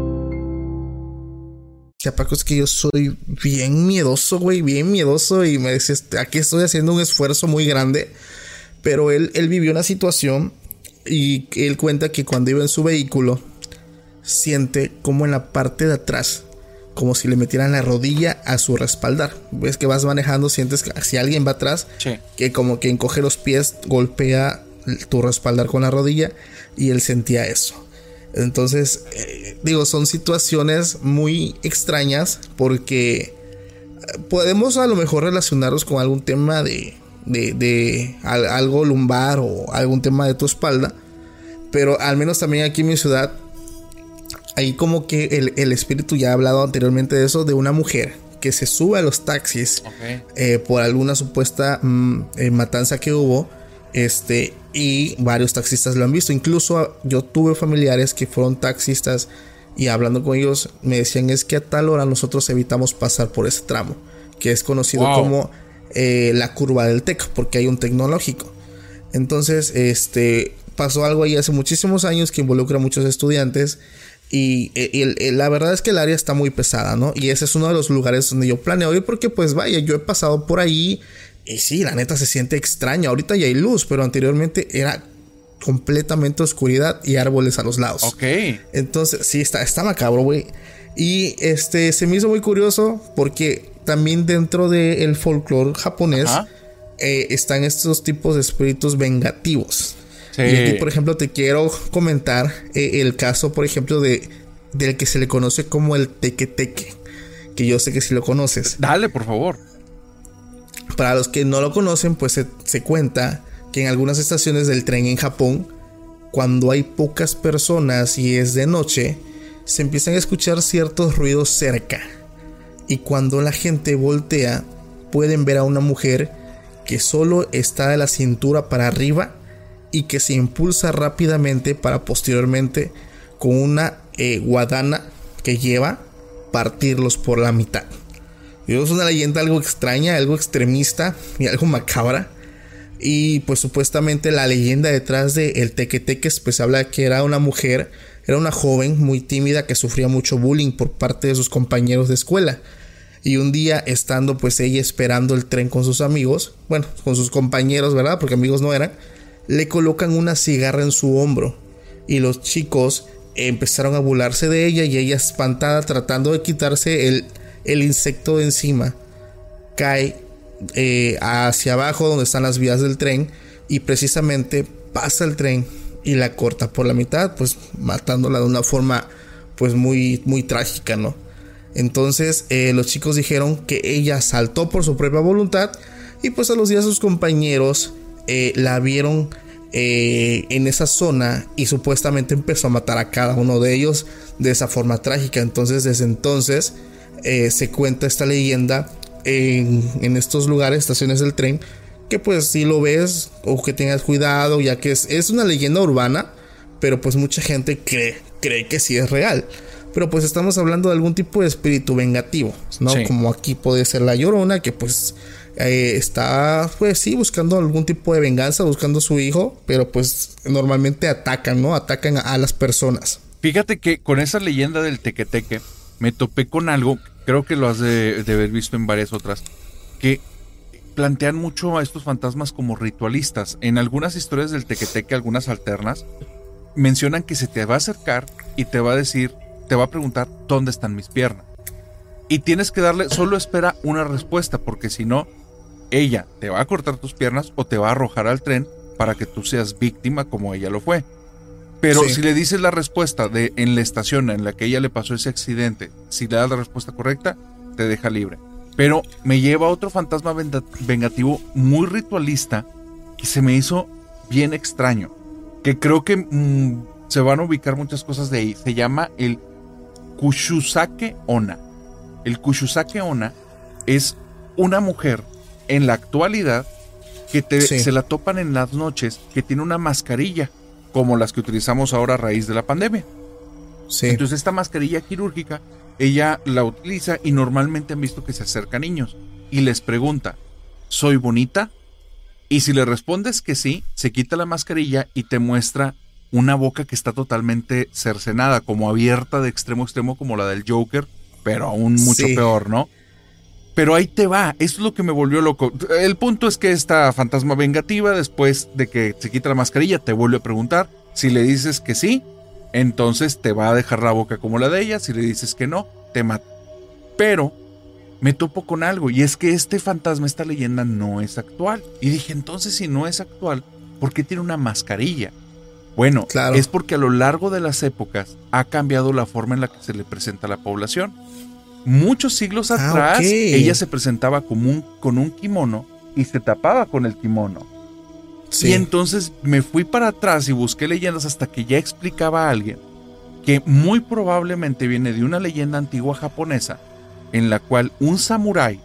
Speaker 1: Paco, es que yo soy bien miedoso, güey, bien miedoso. Y me decía, "Este, aquí estoy haciendo un esfuerzo muy grande. Pero él, él vivió una situación y él cuenta que cuando iba en su vehículo, siente como en la parte de atrás, como si le metieran la rodilla a su respaldar. Ves que vas manejando, sientes que si alguien va atrás,
Speaker 2: Sí.
Speaker 1: que como que encoge los pies, golpea tu respaldar con la rodilla y él sentía eso. Entonces, eh, digo, son situaciones muy extrañas porque eh, podemos a lo mejor relacionarlos con algún tema de, de, de al- algo lumbar o algún tema de tu espalda. Pero al menos también aquí en mi ciudad, ahí como que el, el espíritu ya ha hablado anteriormente de eso, de una mujer que se sube a los taxis eh, por alguna supuesta mm, eh, matanza que hubo. Este, y varios taxistas lo han visto. Incluso ah, yo tuve familiares que fueron taxistas y hablando con ellos me decían es que a tal hora nosotros evitamos pasar por ese tramo, que es conocido
Speaker 2: Wow.
Speaker 1: como eh, la curva del TEC, porque hay un tecnológico. Entonces, este, pasó algo ahí hace muchísimos años que involucra a muchos estudiantes. Y, eh, y el- la verdad es que el área está muy pesada, ¿no? Y ese es uno de los lugares donde yo planeo ir porque pues vaya, yo he pasado por ahí y sí, la neta se siente extraño. Ahorita ya hay luz, pero anteriormente era completamente oscuridad y árboles a los lados.
Speaker 2: Ok.
Speaker 1: Entonces, sí, está, está macabro, güey. Y este se me hizo muy curioso porque también dentro del folclore japonés eh, están estos tipos de espíritus vengativos.
Speaker 2: Sí.
Speaker 1: Y aquí, por ejemplo, te quiero comentar eh, el caso, por ejemplo, de del que se le conoce como el teque-teque. Que yo sé que si lo conoces.
Speaker 2: Dale, por favor.
Speaker 1: Para los que no lo conocen, pues se, cuenta que en algunas estaciones del tren en Japón, cuando hay pocas personas y es de noche, se empiezan a escuchar ciertos ruidos cerca. Y cuando la gente voltea, pueden ver a una mujer que solo está de la cintura para arriba y que se impulsa rápidamente para posteriormente con una eh, guadana que lleva partirlos por la mitad. Es una leyenda algo extraña, algo extremista y algo macabra. Y pues supuestamente la leyenda detrás de el tequeteques pues habla que era una mujer, era una joven muy tímida que sufría mucho bullying por parte de sus compañeros de escuela. Y un día estando pues ella esperando el tren con sus amigos, bueno, con sus compañeros, ¿verdad? Porque amigos no eran, le colocan una cigarra en su hombro. Y los chicos empezaron a burlarse de ella y ella espantada tratando de quitarse el, el insecto de encima. Cae eh, hacia abajo donde están las vías del tren y precisamente pasa el tren y la corta por la mitad, pues matándola de una forma pues muy muy trágica, ¿no? Entonces eh, los chicos dijeron que ella saltó por su propia voluntad y pues a los días sus compañeros eh, la vieron en esa zona y supuestamente empezó a matar a cada uno de ellos de esa forma trágica. Entonces desde entonces eh, se cuenta esta leyenda en, en estos lugares, estaciones del tren, que pues si lo ves o que tengas cuidado, ya que es, es una leyenda urbana, pero pues mucha gente cree, cree que sí es real. Pero pues estamos hablando de algún tipo de espíritu vengativo, ¿no?
Speaker 2: Sí.
Speaker 1: Como aquí puede ser la llorona, que pues eh, está, pues sí, buscando algún tipo de venganza, buscando a su hijo, pero pues normalmente atacan, ¿no? Atacan a, a las personas.
Speaker 2: Fíjate que con esa leyenda del tequeteque me topé con algo, creo que lo has de, haber visto en varias otras, que plantean mucho a estos fantasmas como ritualistas. En algunas historias del tequeteque, algunas alternas, mencionan que se te va a acercar y te va a decir, te va a preguntar dónde están mis piernas. Y tienes que darle, solo espera una respuesta, porque si no, ella te va a cortar tus piernas o te va a arrojar al tren para que tú seas víctima como ella lo fue. Pero
Speaker 1: Sí.
Speaker 2: si le dices la respuesta de en la estación en la que ella le pasó ese accidente, si le das la respuesta correcta, te deja libre. Pero me lleva a otro fantasma vengativo muy ritualista que se me hizo bien extraño. Que creo que mm, se van a ubicar muchas cosas de ahí. Se llama el Kushusake Ona. El Kushusake Ona es una mujer en la actualidad que te-
Speaker 1: Sí.
Speaker 2: se la topan en las noches que tiene una mascarilla como las que utilizamos ahora a raíz de la pandemia.
Speaker 1: Sí.
Speaker 2: Entonces esta mascarilla quirúrgica, ella la utiliza y normalmente han visto que se acerca a niños y les pregunta, ¿soy bonita? Y si le respondes que sí, se quita la mascarilla y te muestra una boca que está totalmente cercenada, como abierta de extremo a extremo como la del Joker, pero aún mucho
Speaker 1: Sí.
Speaker 2: peor, ¿no? Pero ahí te va, eso es lo que me volvió loco. El punto es que esta fantasma vengativa, después de que se quita la mascarilla, te vuelve a preguntar. Si le dices que sí, entonces te va a dejar la boca como la de ella. Si le dices que no, te mata. Pero me topo con algo, y es que este fantasma, esta leyenda, no es actual. Y dije, entonces, si no es actual, ¿por qué tiene una mascarilla? Bueno,
Speaker 1: Claro.
Speaker 2: es porque a lo largo de las épocas ha cambiado la forma en la que se le presenta a la población. Muchos siglos
Speaker 1: Ah,
Speaker 2: atrás, ella se presentaba como un- con un kimono y se tapaba con el kimono. Y entonces me fui para atrás y busqué leyendas hasta que ya explicaba a alguien que muy probablemente viene de una leyenda antigua japonesa en la cual un samurái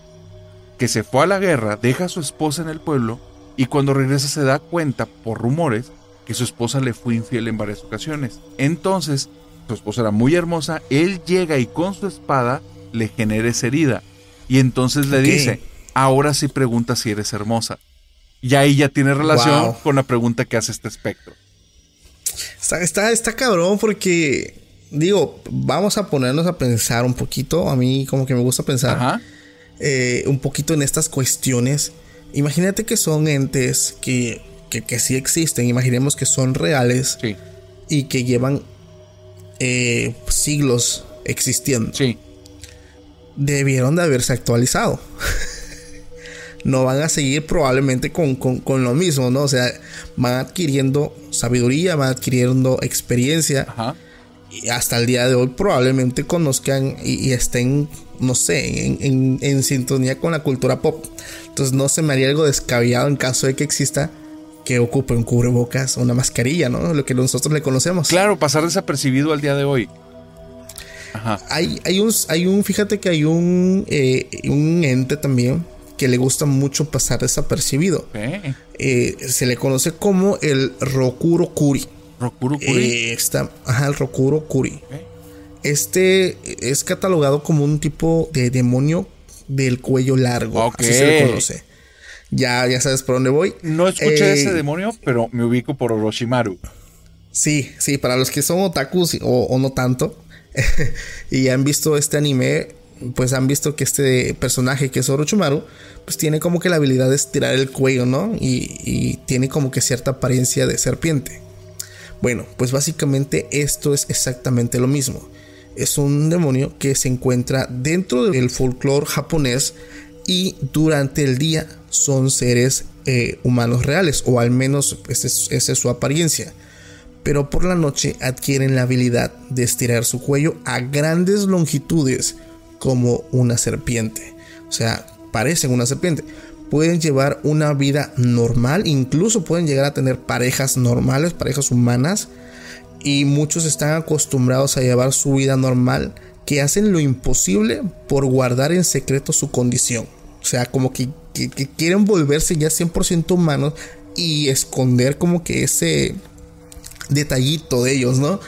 Speaker 2: que se fue a la guerra deja a su esposa en el pueblo y cuando regresa se da cuenta, por rumores, que su esposa le fue infiel en varias ocasiones. Entonces, su esposa era muy hermosa, él llega y con su espada le genera esa herida. Y entonces le dice, ahora sí pregunta si eres hermosa. Y ahí ya tiene relación con la pregunta que hace este espectro.
Speaker 1: Está, está, está cabrón porque, digo, vamos a ponernos a pensar un poquito. A mí como que me gusta pensar eh, un poquito en estas cuestiones. Imagínate que son entes que, que, sí existen. Imaginemos que son reales. Y que llevan eh, siglos existiendo.
Speaker 2: Sí.
Speaker 1: Debieron de haberse actualizado. [laughs] no van a seguir probablemente con, lo mismo, ¿no? O sea, van adquiriendo sabiduría, van adquiriendo experiencia. Y hasta el día de hoy probablemente conozcan y, estén, no sé, en, en, sintonía con la cultura pop. Entonces no se me haría algo descabellado en caso de que exista que ocupe un cubrebocas o una mascarilla, ¿no? Lo que nosotros le conocemos.
Speaker 2: Claro, pasar desapercibido al día de hoy.
Speaker 1: Ajá. Hay, hay, un, hay un, fíjate que hay un, eh, un ente también que le gusta mucho pasar desapercibido. Eh, se le conoce como el Rokuro Kuri.
Speaker 2: Rokuro Kuri.
Speaker 1: Eh, está, ajá, el Rokuro Kuri. Este es catalogado como un tipo de demonio del cuello largo. Así se le conoce. Ya, ya sabes por dónde voy.
Speaker 2: No escuché ese demonio, pero me ubico por Orochimaru.
Speaker 1: Sí, sí, para los que son otakus o, o no tanto [laughs] y han visto este anime, pues han visto que este personaje que es Orochimaru, pues tiene como que la habilidad de estirar el cuello, ¿no? Y, tiene como que cierta apariencia de serpiente. Bueno, pues básicamente esto es exactamente lo mismo. Es un demonio que se encuentra dentro del folclore japonés y durante el día son seres eh, humanos reales, o al menos esa es su apariencia. Pero por la noche adquieren la habilidad de estirar su cuello a grandes longitudes como una serpiente. O sea, parecen una serpiente. Pueden llevar una vida normal, incluso pueden llegar a tener parejas normales, parejas humanas. Y muchos están acostumbrados a llevar su vida normal, que hacen lo imposible por guardar en secreto su condición. O sea, como que, quieren volverse ya 100% humanos y esconder como que ese detallito de ellos, ¿no?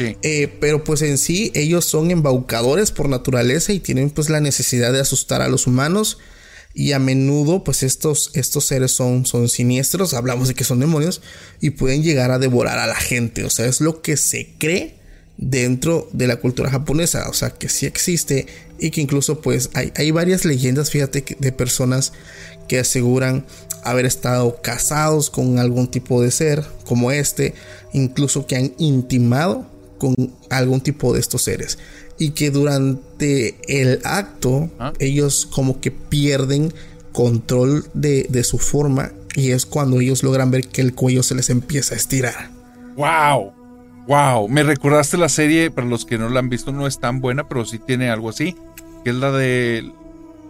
Speaker 1: Eh, pero pues en sí ellos son embaucadores por naturaleza y tienen pues la necesidad de asustar a los humanos. Y a menudo pues estos, estos seres son, son siniestros, hablamos de que son demonios y pueden llegar a devorar a la gente, o sea, es lo que se cree dentro de la cultura japonesa, o sea, que sí existe y que incluso pues hay, hay varias leyendas, fíjate, de personas que aseguran haber estado casados con algún tipo de ser como este, incluso que han intimado con algún tipo de estos seres y que durante el acto ah. ellos como que pierden control de, su forma y es cuando ellos logran ver que el cuello se les empieza a estirar.
Speaker 2: ¡Wow! ¡Wow! Me recordaste la serie, para los que no la han visto, no es tan buena, pero sí tiene algo así, que es la de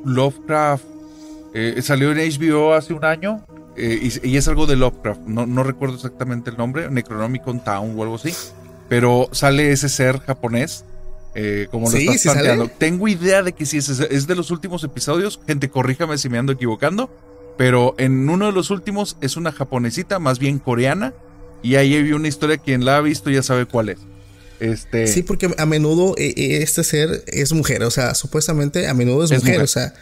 Speaker 2: Lovecraft. Eh, salió en HBO hace un año eh, y, es algo de Lovecraft, no, no recuerdo exactamente el nombre, Necronomicon Town o algo así pero sale ese ser japonés. Eh, como lo estás planteando. Tengo idea de que sí es, es de los últimos episodios. Gente, corríjame si me ando equivocando. Pero en uno de los últimos es una japonesita, más bien coreana. Y ahí hay una historia, quien la ha visto ya sabe cuál es. Este...
Speaker 1: Sí, porque a menudo eh, eh, este ser es mujer, o sea, supuestamente a menudo es, mujer, o sea,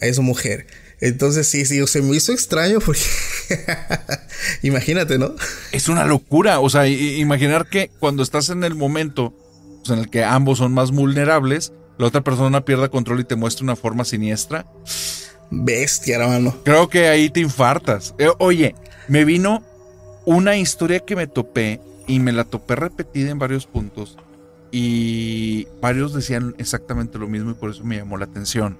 Speaker 1: es mujer. Entonces sí, sí, se me hizo extraño porque [laughs] imagínate, ¿no?
Speaker 2: Es una locura, o sea, imaginar que cuando estás en el momento pues, en el que ambos son más vulnerables, la otra persona pierda control y te muestra una forma siniestra.
Speaker 1: Bestia, hermano.
Speaker 2: Creo que ahí te infartas. Eh, oye, me vino una historia que me topé y me la topé repetida en varios puntos y varios decían exactamente lo mismo y por eso me llamó la atención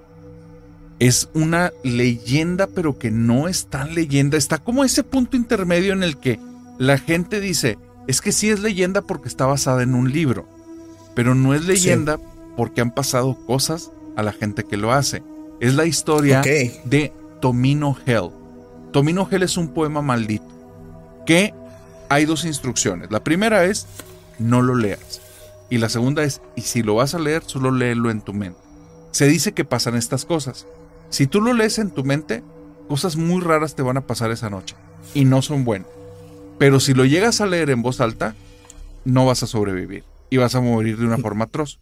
Speaker 2: es una leyenda, pero que no es tan leyenda. Está como ese punto intermedio en el que la gente dice, es que sí es leyenda porque está basada en un libro, pero no es leyenda porque han pasado cosas a la gente que lo hace. Es la historia de Tomino Hell. Tomino Gel es un poema maldito que hay dos instrucciones. La primera es no lo leas. Y la segunda es, y si lo vas a leer, solo léelo en tu mente. Se dice que pasan estas cosas. Si tú lo lees en tu mente, cosas muy raras te van a pasar esa noche. Y no son buenas. Pero si lo llegas a leer en voz alta, no vas a sobrevivir. Y vas a morir de una forma atroz.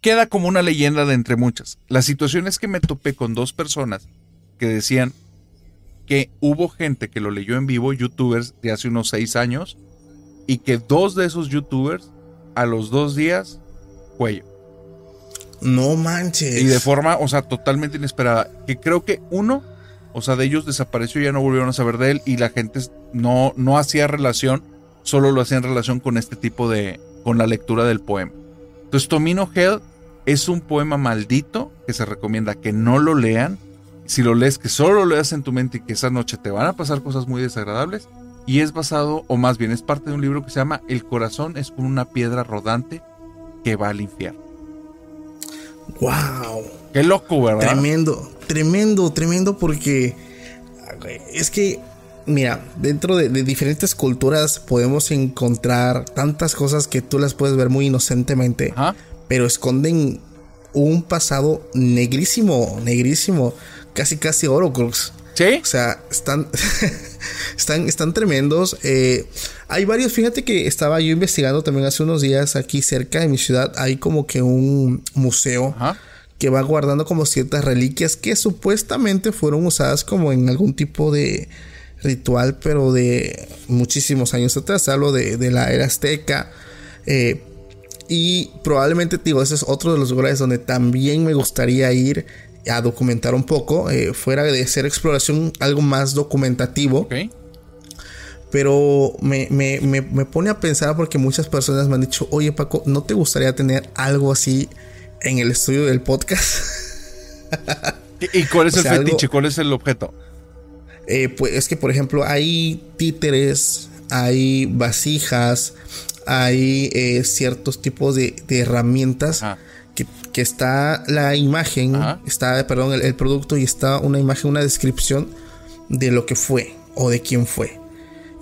Speaker 2: Queda como una leyenda de entre muchas. La situación es que me topé con dos personas que decían que hubo gente que lo leyó en vivo, youtubers de hace unos seis años, y que dos de esos youtubers a los dos días, cuello.
Speaker 1: No manches.
Speaker 2: Y de forma, o sea, totalmente inesperada. Que creo que uno, o sea, de ellos desapareció, ya no volvieron a saber de él y la gente no, no hacía relación, solo lo hacía en relación con este tipo de, con la lectura del poema. Entonces, Tomino Hell es un poema maldito que se recomienda que no lo lean. Si lo lees, que solo lo leas en tu mente y que esa noche te van a pasar cosas muy desagradables. Y es basado, o más bien es parte de un libro que se llama El corazón es como una piedra rodante que va al infierno.
Speaker 1: ¡Wow!
Speaker 2: Qué loco, ¿verdad?
Speaker 1: Tremendo, tremendo, tremendo porque es que, mira, dentro de, de, diferentes culturas podemos encontrar tantas cosas que tú las puedes ver muy inocentemente, pero esconden un pasado negrísimo, negrísimo, casi casi oro, Crux.
Speaker 2: ¿Sí?
Speaker 1: O sea, están, [laughs] están, están tremendos. Eh, hay varios, fíjate que estaba yo investigando también hace unos días aquí cerca de mi ciudad. Hay como que un museo
Speaker 2: Ajá.
Speaker 1: que va guardando como ciertas reliquias que supuestamente fueron usadas como en algún tipo de ritual, pero de muchísimos años atrás. Hablo de, de la era azteca. Eh, y probablemente, digo, ese es otro de los lugares donde también me gustaría ir a documentar un poco, eh, fuera de ser exploración, algo más documentativo. Pero me, me, me, me, pone a pensar porque muchas personas me han dicho, oye Paco, ¿no te gustaría tener algo así en el estudio del podcast? [laughs]
Speaker 2: ¿Y cuál es
Speaker 1: O
Speaker 2: el
Speaker 1: algo-
Speaker 2: fetiche? ¿Cuál es el objeto?
Speaker 1: Eh, pues es que, por ejemplo, hay títeres, hay vasijas, hay eh, ciertos tipos de, de herramientas
Speaker 2: Ajá.
Speaker 1: Que, que está la imagen,
Speaker 2: Ajá.
Speaker 1: está, perdón, el, el producto y está una imagen, una descripción de lo que fue o de quién fue.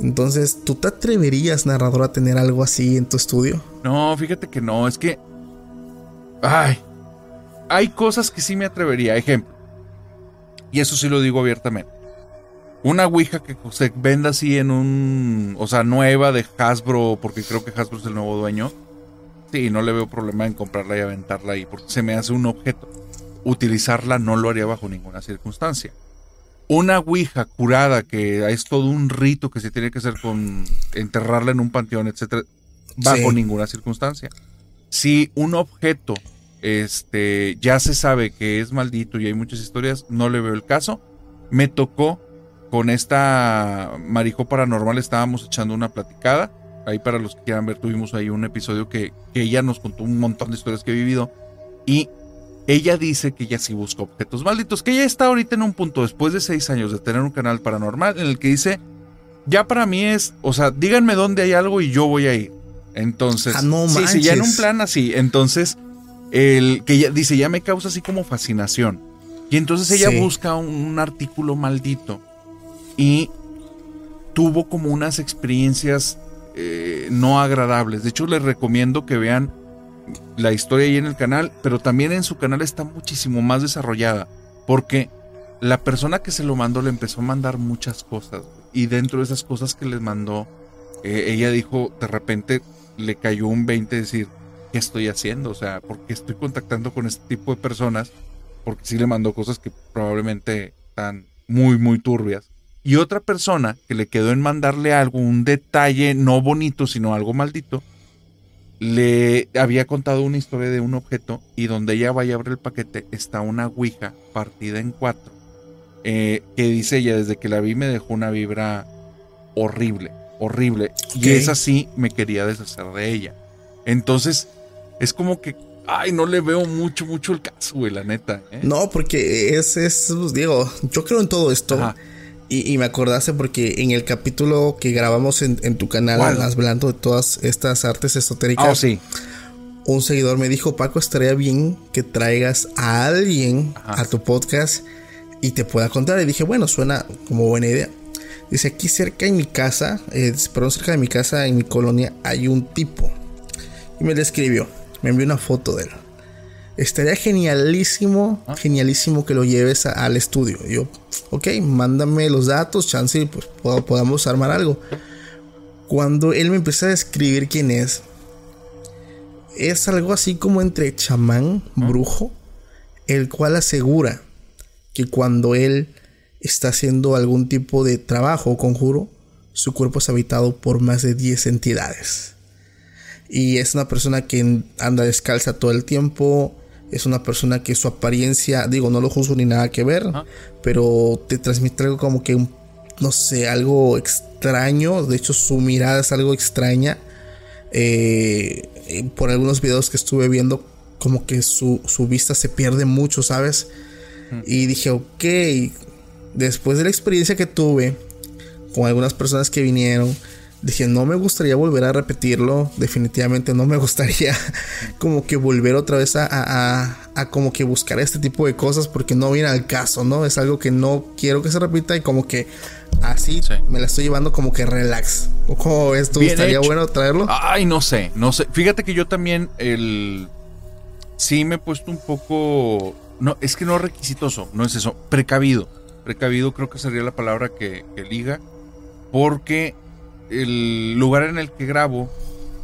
Speaker 1: Entonces, ¿tú te atreverías, narrador, a tener algo así en tu estudio?
Speaker 2: No, fíjate que no, es que. Ay. Hay cosas que sí me atrevería. Ejemplo. Y eso sí lo digo abiertamente. Una Ouija que se venda así en un. O sea, nueva de Hasbro, porque creo que Hasbro es el nuevo dueño. Sí, no le veo problema en comprarla y aventarla ahí, porque se me hace un objeto. Utilizarla no lo haría bajo ninguna circunstancia. Una Ouija curada, que es todo un rito que se tiene que hacer con enterrarla en un panteón, etcétera, bajo
Speaker 1: Sí.
Speaker 2: ninguna circunstancia. Si un objeto este, ya se sabe que es maldito y hay muchas historias, no le veo el caso. Me tocó con esta Marijo Paranormal, estábamos echando una platicada. Ahí para los que quieran ver, tuvimos ahí un episodio que, que ella nos contó un montón de historias que he vivido. Y ella dice que ella sí busca objetos malditos, que ella está ahorita en un punto, después de seis años de tener un canal paranormal, en el que dice, ya para mí es, o sea, díganme dónde hay algo y yo voy a ir. Entonces,
Speaker 1: Ah, no
Speaker 2: sí, sí, ya en un plan así. Entonces, el que ya dice, ya me causa así como fascinación. Y entonces ella
Speaker 1: Sí.
Speaker 2: busca un, un artículo maldito y tuvo como unas experiencias eh, no agradables. De hecho, les recomiendo que vean la historia ahí en el canal, pero también en su canal está muchísimo más desarrollada, porque la persona que se lo mandó le empezó a mandar muchas cosas, y dentro de esas cosas que les mandó, eh, ella dijo, de repente le cayó un 20 decir, ¿qué estoy haciendo? O sea, ¿por qué estoy contactando con este tipo de personas? Porque sí le mandó cosas que probablemente están muy, muy turbias. Y otra persona que le quedó en mandarle algo, un detalle no bonito, sino algo maldito, le había contado una historia de un objeto y donde ella vaya a abrir el paquete está una ouija partida en cuatro. eh, que dice ella, desde que la vi me dejó una vibra horrible, horrible. Y esa sí me quería deshacer de ella. Entonces, es como que, ay, no le veo mucho, mucho el caso, güey, la neta. ¿eh?
Speaker 1: No, porque es, es, pues, digo, yo creo en todo esto.
Speaker 2: Ajá.
Speaker 1: Y, y me acordaste porque en el capítulo que grabamos en, en tu canal,
Speaker 2: ¿Cuál?
Speaker 1: hablando de todas estas artes esotéricas,
Speaker 2: Ah, oh, sí.
Speaker 1: un seguidor me dijo, Paco, estaría bien que traigas a alguien
Speaker 2: Ajá.
Speaker 1: a tu podcast y te pueda contar. Y dije, bueno, suena como buena idea. Dice, aquí cerca en mi casa, eh, perdón, cerca de mi casa, en mi colonia, hay un tipo. Y me describió, me envió una foto de él. Estaría genialísimo,
Speaker 2: Ah.
Speaker 1: genialísimo que lo lleves a- al estudio. Y yo, ok, mándame los datos, chance, y pues pod- podamos armar algo. Cuando él me empieza a describir quién es, es algo así como entre chamán, brujo, el cual asegura que cuando él está haciendo algún tipo de trabajo o conjuro, su cuerpo es habitado por más de 10 entidades. Y es una persona que anda descalza todo el tiempo. Es una persona que su apariencia, digo, no lo juzgo ni nada que ver, pero te transmite algo como que, no sé, algo extraño. De hecho, su mirada es algo extraña. Eh, eh, por algunos videos que estuve viendo, como que su, su vista se pierde mucho, ¿sabes? Y dije, ok, después de la experiencia que tuve con algunas personas que vinieron, dije, no me gustaría volver a repetirlo, definitivamente no me gustaría [laughs] como que volver otra vez a, a- como que buscar este tipo de cosas porque no viene al caso, ¿no? Es algo que no quiero que se repita y como que así
Speaker 2: Sí.
Speaker 1: me la estoy llevando como que relax. ¿O ¿Cómo ves tú?
Speaker 2: Bien
Speaker 1: ¿Estaría
Speaker 2: hecho.
Speaker 1: bueno traerlo?
Speaker 2: Ay, no sé, no sé. Fíjate que yo también el sí me he puesto un poco no, es que no requisitoso, no es eso, precavido. Precavido creo que sería la palabra que, que liga porque el lugar en el que grabo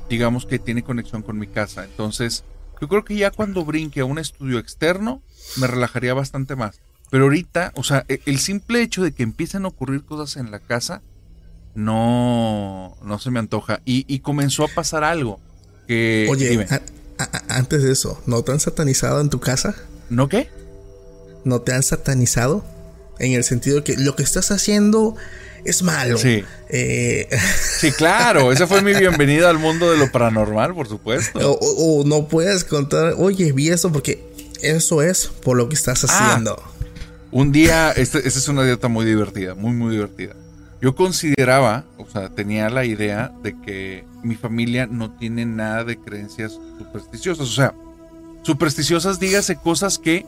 Speaker 2: digamos que tiene conexión con mi casa, entonces yo creo que ya cuando brinque a un estudio externo me relajaría bastante más. Pero ahorita, o sea, e- el simple hecho de que empiecen a ocurrir cosas en la casa no, no se me antoja. Y, y comenzó a pasar algo. Que,
Speaker 1: Oye, a- a- antes de eso, ¿no te han satanizado en tu casa?
Speaker 2: ¿no qué?
Speaker 1: ¿No te han satanizado? En el sentido que lo que estás haciendo es malo.
Speaker 2: Sí.
Speaker 1: Eh, [laughs]
Speaker 2: Sí, claro, esa fue mi bienvenida al mundo de lo paranormal, por supuesto.
Speaker 1: o, no puedes contar, oye, vi eso porque eso es por lo que estás
Speaker 2: Ah.
Speaker 1: haciendo.
Speaker 2: Un día, este- esta es una dieta muy divertida, muy, muy divertida. Yo consideraba, o sea, tenía la idea de que mi familia no tiene nada de creencias supersticiosas. O sea, supersticiosas, dígase cosas que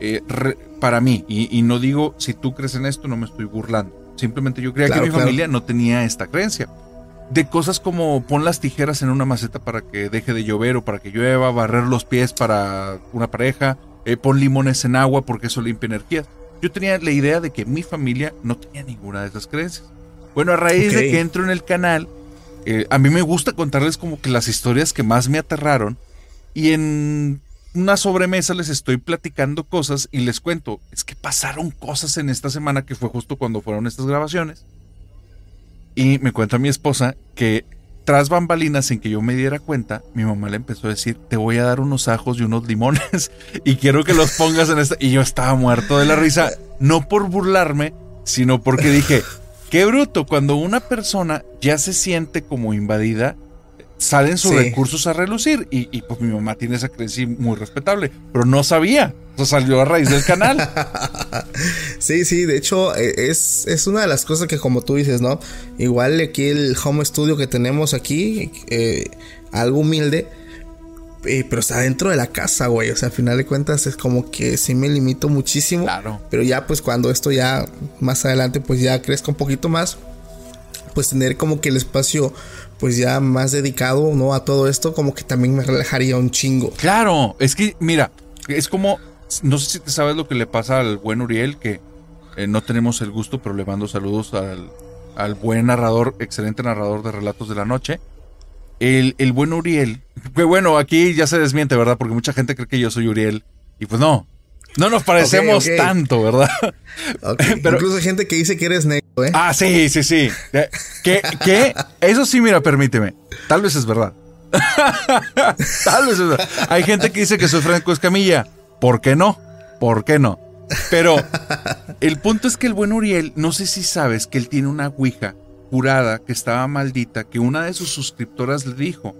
Speaker 2: eh, re- para mí, y, y no digo si tú crees en esto, no me estoy burlando. Simplemente yo creía
Speaker 1: Claro,
Speaker 2: que mi
Speaker 1: claro.
Speaker 2: familia no tenía esta creencia. De cosas como pon las tijeras en una maceta para que deje de llover o para que llueva, barrer los pies para una pareja, eh, pon limones en agua porque eso limpia energías. Yo tenía la idea de que mi familia no tenía ninguna de esas creencias. Bueno, a raíz de que entro en el canal, eh, a mí me gusta contarles como que las historias que más me aterraron y en una sobremesa les estoy platicando cosas y les cuento, es que pasaron cosas en esta semana que fue justo cuando fueron estas grabaciones. Y me cuenta mi esposa que tras bambalinas sin que yo me diera cuenta, mi mamá le empezó a decir, te voy a dar unos ajos y unos limones [laughs] y quiero que los pongas en esta... Y yo estaba muerto de la risa, no por burlarme, sino porque dije, qué bruto, cuando una persona ya se siente como invadida, salen sus
Speaker 1: Sí.
Speaker 2: recursos a relucir. Y, y, pues mi mamá tiene esa creencia muy respetable, pero no sabía. Eso salió a raíz del canal. [laughs]
Speaker 1: Sí, sí, de hecho eh, es, es una de las cosas que como tú dices, ¿no? Igual aquí el home studio que tenemos aquí, eh, algo humilde, eh, pero está dentro de la casa, güey. O sea, al final de cuentas es como que sí me limito muchísimo.
Speaker 2: Claro.
Speaker 1: Pero ya pues cuando esto ya más adelante pues ya crezca un poquito más, pues tener como que el espacio pues ya más dedicado, ¿no? A todo esto, como que también me relajaría un chingo.
Speaker 2: Claro, es que, mira, es como, no sé si te sabes lo que le pasa al buen Uriel, que eh, no tenemos el gusto, pero le mando saludos al, al buen narrador, excelente narrador de relatos de la noche. El, el buen Uriel, que bueno, aquí ya se desmiente, ¿verdad? Porque mucha gente cree que yo soy Uriel, y pues no, no nos parecemos tanto, ¿verdad? [laughs] Pero-
Speaker 1: Incluso hay gente que dice que eres negro, ¿eh?
Speaker 2: Ah, sí, sí, sí. ¿Qué? ¿Qué? Eso sí, mira, permíteme. Tal vez es verdad. [laughs] Tal vez es verdad. Hay gente que dice que soy Franco Escamilla. ¿Por qué no? ¿Por qué no? Pero el punto es que el buen Uriel, no sé si sabes que él tiene una ouija curada que estaba maldita, que una de sus suscriptoras le dijo,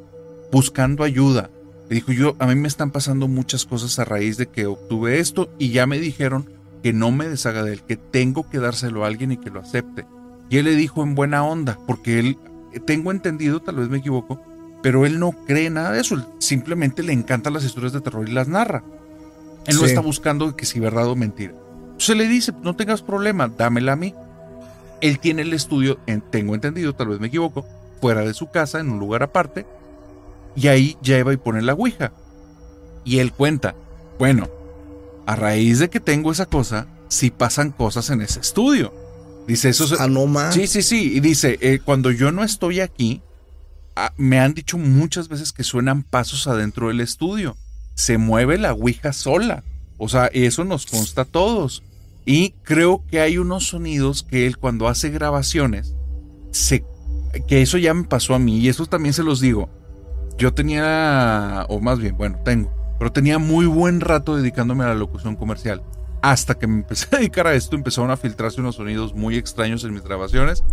Speaker 2: buscando ayuda. Dijo, yo, a mí me están pasando muchas cosas a raíz de que obtuve esto y ya me dijeron que no me deshaga de él, que tengo que dárselo a alguien y que lo acepte. Y él le dijo en buena onda, porque él, eh, tengo entendido, tal vez me equivoco, pero él no cree nada de eso, simplemente le encantan las historias de terror y las narra. Él no
Speaker 1: Sí.
Speaker 2: está buscando que si verdad o mentira. Se le dice, no tengas problema, dámela a mí. Él tiene el estudio, en- tengo entendido, tal vez me equivoco, fuera de su casa, en un lugar aparte, y ahí ya iba y pone la Ouija. Y él cuenta, bueno, a raíz de que tengo esa cosa, sí pasan cosas en ese estudio. Dice, eso se-
Speaker 1: Ah, no más.
Speaker 2: Sí, sí, sí. Y dice, eh, cuando yo no estoy aquí, ah, me han dicho muchas veces que suenan pasos adentro del estudio. Se mueve la Ouija sola. O sea, eso nos consta a todos. Y creo que hay unos sonidos que él cuando hace grabaciones, se, que eso ya me pasó a mí. Y eso también se los digo. Yo tenía, o más bien, bueno, tengo, pero tenía muy buen rato dedicándome a la locución comercial. Hasta que me empecé a dedicar a esto, empezaron a filtrarse unos sonidos muy extraños en mis grabaciones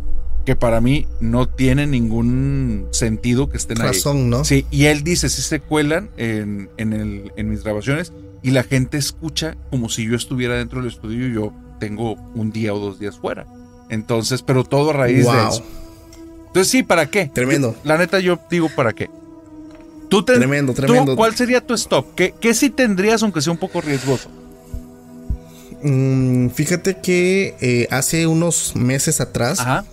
Speaker 2: que para mí no tienen ningún sentido que estén ahí.
Speaker 1: Razón, ¿no?
Speaker 2: Sí, y él dice, si se cuelan en, en, el- en mis grabaciones y la gente escucha como si yo estuviera dentro del estudio y yo tengo un día o dos días fuera. Entonces, pero todo a raíz de
Speaker 1: Wow.
Speaker 2: eso. Entonces, sí, ¿para qué?
Speaker 1: Tremendo.
Speaker 2: La neta, yo digo, ¿para qué? Tú
Speaker 1: Tremendo,
Speaker 2: tú,
Speaker 1: tremendo.
Speaker 2: ¿Cuál sería tu stop? ¿Qué, ¿Qué sí tendrías, aunque sea un poco riesgoso?
Speaker 1: Mm, fíjate que eh, hace unos meses atrás
Speaker 2: Ajá.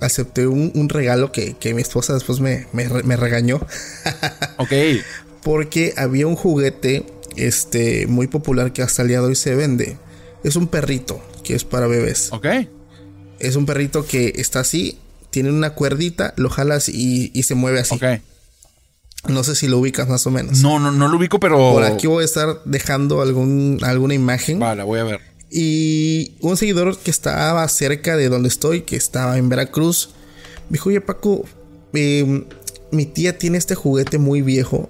Speaker 1: acepté un, un regalo que, que mi esposa después me, me re- me regañó.
Speaker 2: Ok. [laughs]
Speaker 1: Porque había un juguete este, muy popular que hasta el día de hoy se vende. Es un perrito que es para bebés.
Speaker 2: Ok.
Speaker 1: Es un perrito que está así, tiene una cuerdita, lo jalas y, y se mueve así.
Speaker 2: Ok.
Speaker 1: No sé si lo ubicas más o menos.
Speaker 2: No, no, no lo ubico, pero.
Speaker 1: Por aquí voy a estar dejando algún, alguna imagen.
Speaker 2: Vale, voy a ver.
Speaker 1: Y un seguidor que estaba cerca de donde estoy, que estaba en Veracruz, me dijo, oye Paco, eh, mi tía tiene este juguete muy viejo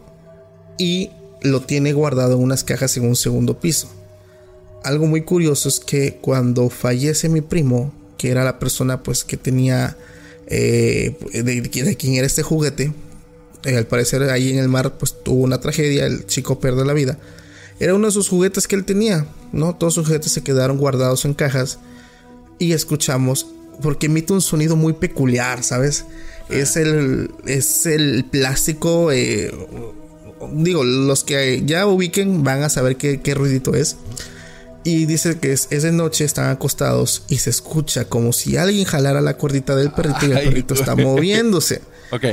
Speaker 1: y lo tiene guardado en unas cajas en un segundo piso. Algo muy curioso es que cuando fallece mi primo, que era la persona pues que tenía eh, de, de- de quién era este juguete, eh, al parecer ahí en el mar pues tuvo una tragedia, el chico perdió la vida. Era uno de sus juguetes que él tenía, ¿no? Todos sus juguetes se quedaron guardados en cajas y escuchamos porque emite un sonido muy peculiar, ¿sabes? Es el es el plástico eh, digo, los que ya ubiquen van a saber qué, qué ruidito es. Y dice que es, es de noche, están acostados y se escucha como si alguien jalara la cuerdita del perrito y el
Speaker 2: Ay,
Speaker 1: perrito está moviéndose.
Speaker 2: Ok.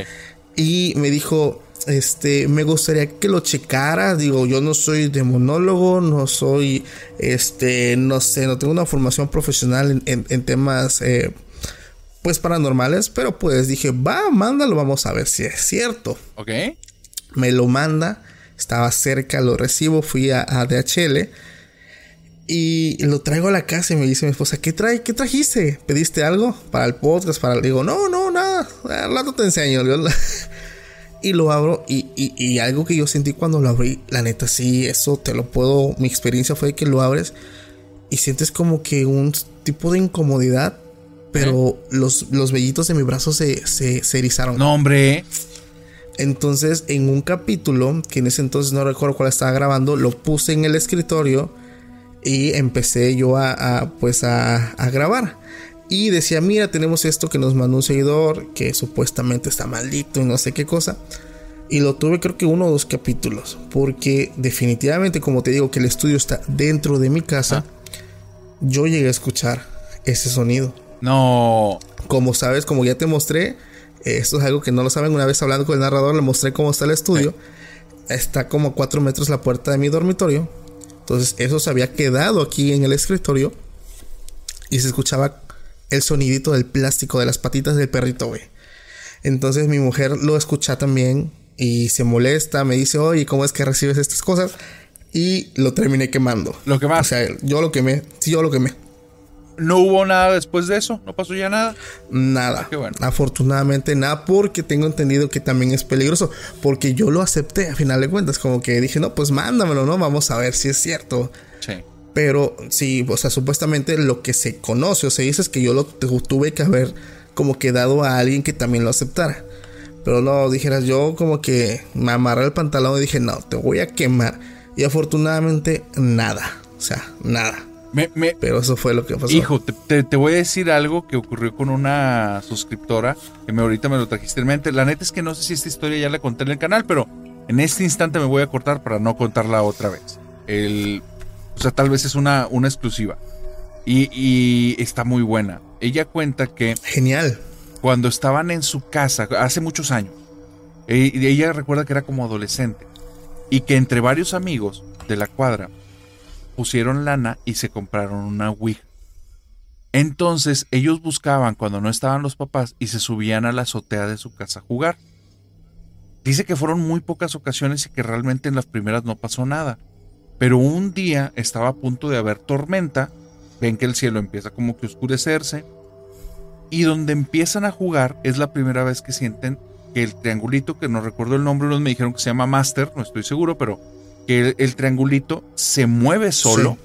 Speaker 1: Y me dijo, este, me gustaría que lo checara. Digo, yo no soy demonólogo, no soy, este, no sé, no tengo una formación profesional en, en- en temas, eh, pues paranormales. Pero pues dije, va, mándalo, vamos a ver si es cierto.
Speaker 2: Ok.
Speaker 1: Me lo manda, estaba cerca, lo recibo, fui a, a DHL. Y lo traigo a la casa y me dice mi esposa, ¿qué trae? ¿Qué trajiste? ¿Pediste algo para el podcast? Para... Le digo, no, no, nada. Al rato te enseño. [laughs] Y lo abro y, y- y algo que yo sentí cuando lo abrí, la neta, sí, eso te lo puedo... Mi experiencia fue que lo abres y sientes como que un tipo de incomodidad, pero los, los vellitos de mi brazo se, se, se erizaron.
Speaker 2: No, hombre.
Speaker 1: Entonces, en un capítulo, que en ese entonces no recuerdo cuál estaba grabando, lo puse en el escritorio y empecé yo a, a, pues a, a grabar. Y decía, mira, tenemos esto que nos mandó un seguidor que supuestamente está maldito y no sé qué cosa. Y lo tuve creo que uno o dos capítulos. Porque definitivamente, como te digo, que el estudio está dentro de mi casa, yo llegué a escuchar ese sonido.
Speaker 2: No.
Speaker 1: Como sabes, como ya te mostré, eh, esto es algo que no lo saben. Una vez hablando con el narrador, le mostré cómo está el estudio. Está como a cuatro metros la puerta de mi dormitorio. Entonces, eso se había quedado aquí en el escritorio. Y se escuchaba el sonidito del plástico de las patitas del perrito, güey. Entonces, mi mujer lo escucha también y se molesta. Me dice, oye, ¿cómo es que recibes estas cosas? Y lo terminé quemando.
Speaker 2: Lo que más.
Speaker 1: O sea, yo lo quemé. Sí, yo lo quemé.
Speaker 2: ¿No hubo nada después de eso? ¿No pasó ya nada?
Speaker 1: Nada.
Speaker 2: Qué bueno.
Speaker 1: Afortunadamente nada porque tengo entendido que también es peligroso. Porque yo lo acepté a final de cuentas. Como que dije, no, pues mándamelo, ¿no? Vamos a ver si es cierto.
Speaker 2: Sí.
Speaker 1: Pero sí, o sea, supuestamente lo que se conoce o se dice es que yo lo tu- tuve que haber como que dado a alguien que también lo aceptara. Pero no, dijeras, yo como que me amarré el pantalón y dije, no, te voy a quemar. Y afortunadamente nada. O sea, nada.
Speaker 2: Me, me-
Speaker 1: Pero eso fue lo que pasó.
Speaker 2: hijo, te, te- te voy a decir algo que ocurrió con una suscriptora que me ahorita me lo trajiste en mente. La neta es que no sé si esta historia ya la conté en el canal, pero en este instante me voy a cortar para no contarla otra vez. El, o sea, tal vez es una, una exclusiva. Y, y está muy buena. Ella cuenta que
Speaker 1: Genial.
Speaker 2: cuando estaban en su casa, hace muchos años, e- y ella recuerda que era como adolescente, y que entre varios amigos de la cuadra pusieron lana y se compraron una Ouija. Entonces ellos buscaban cuando no estaban los papás y se subían a la azotea de su casa a jugar. Dice que fueron muy pocas ocasiones y que realmente en las primeras no pasó nada. Pero un día estaba a punto de haber tormenta, ven que el cielo empieza como que a oscurecerse, y donde empiezan a jugar es la primera vez que sienten que el triangulito, que no recuerdo el nombre, unos me dijeron que se llama Master, no estoy seguro, pero que el, el triangulito se mueve solo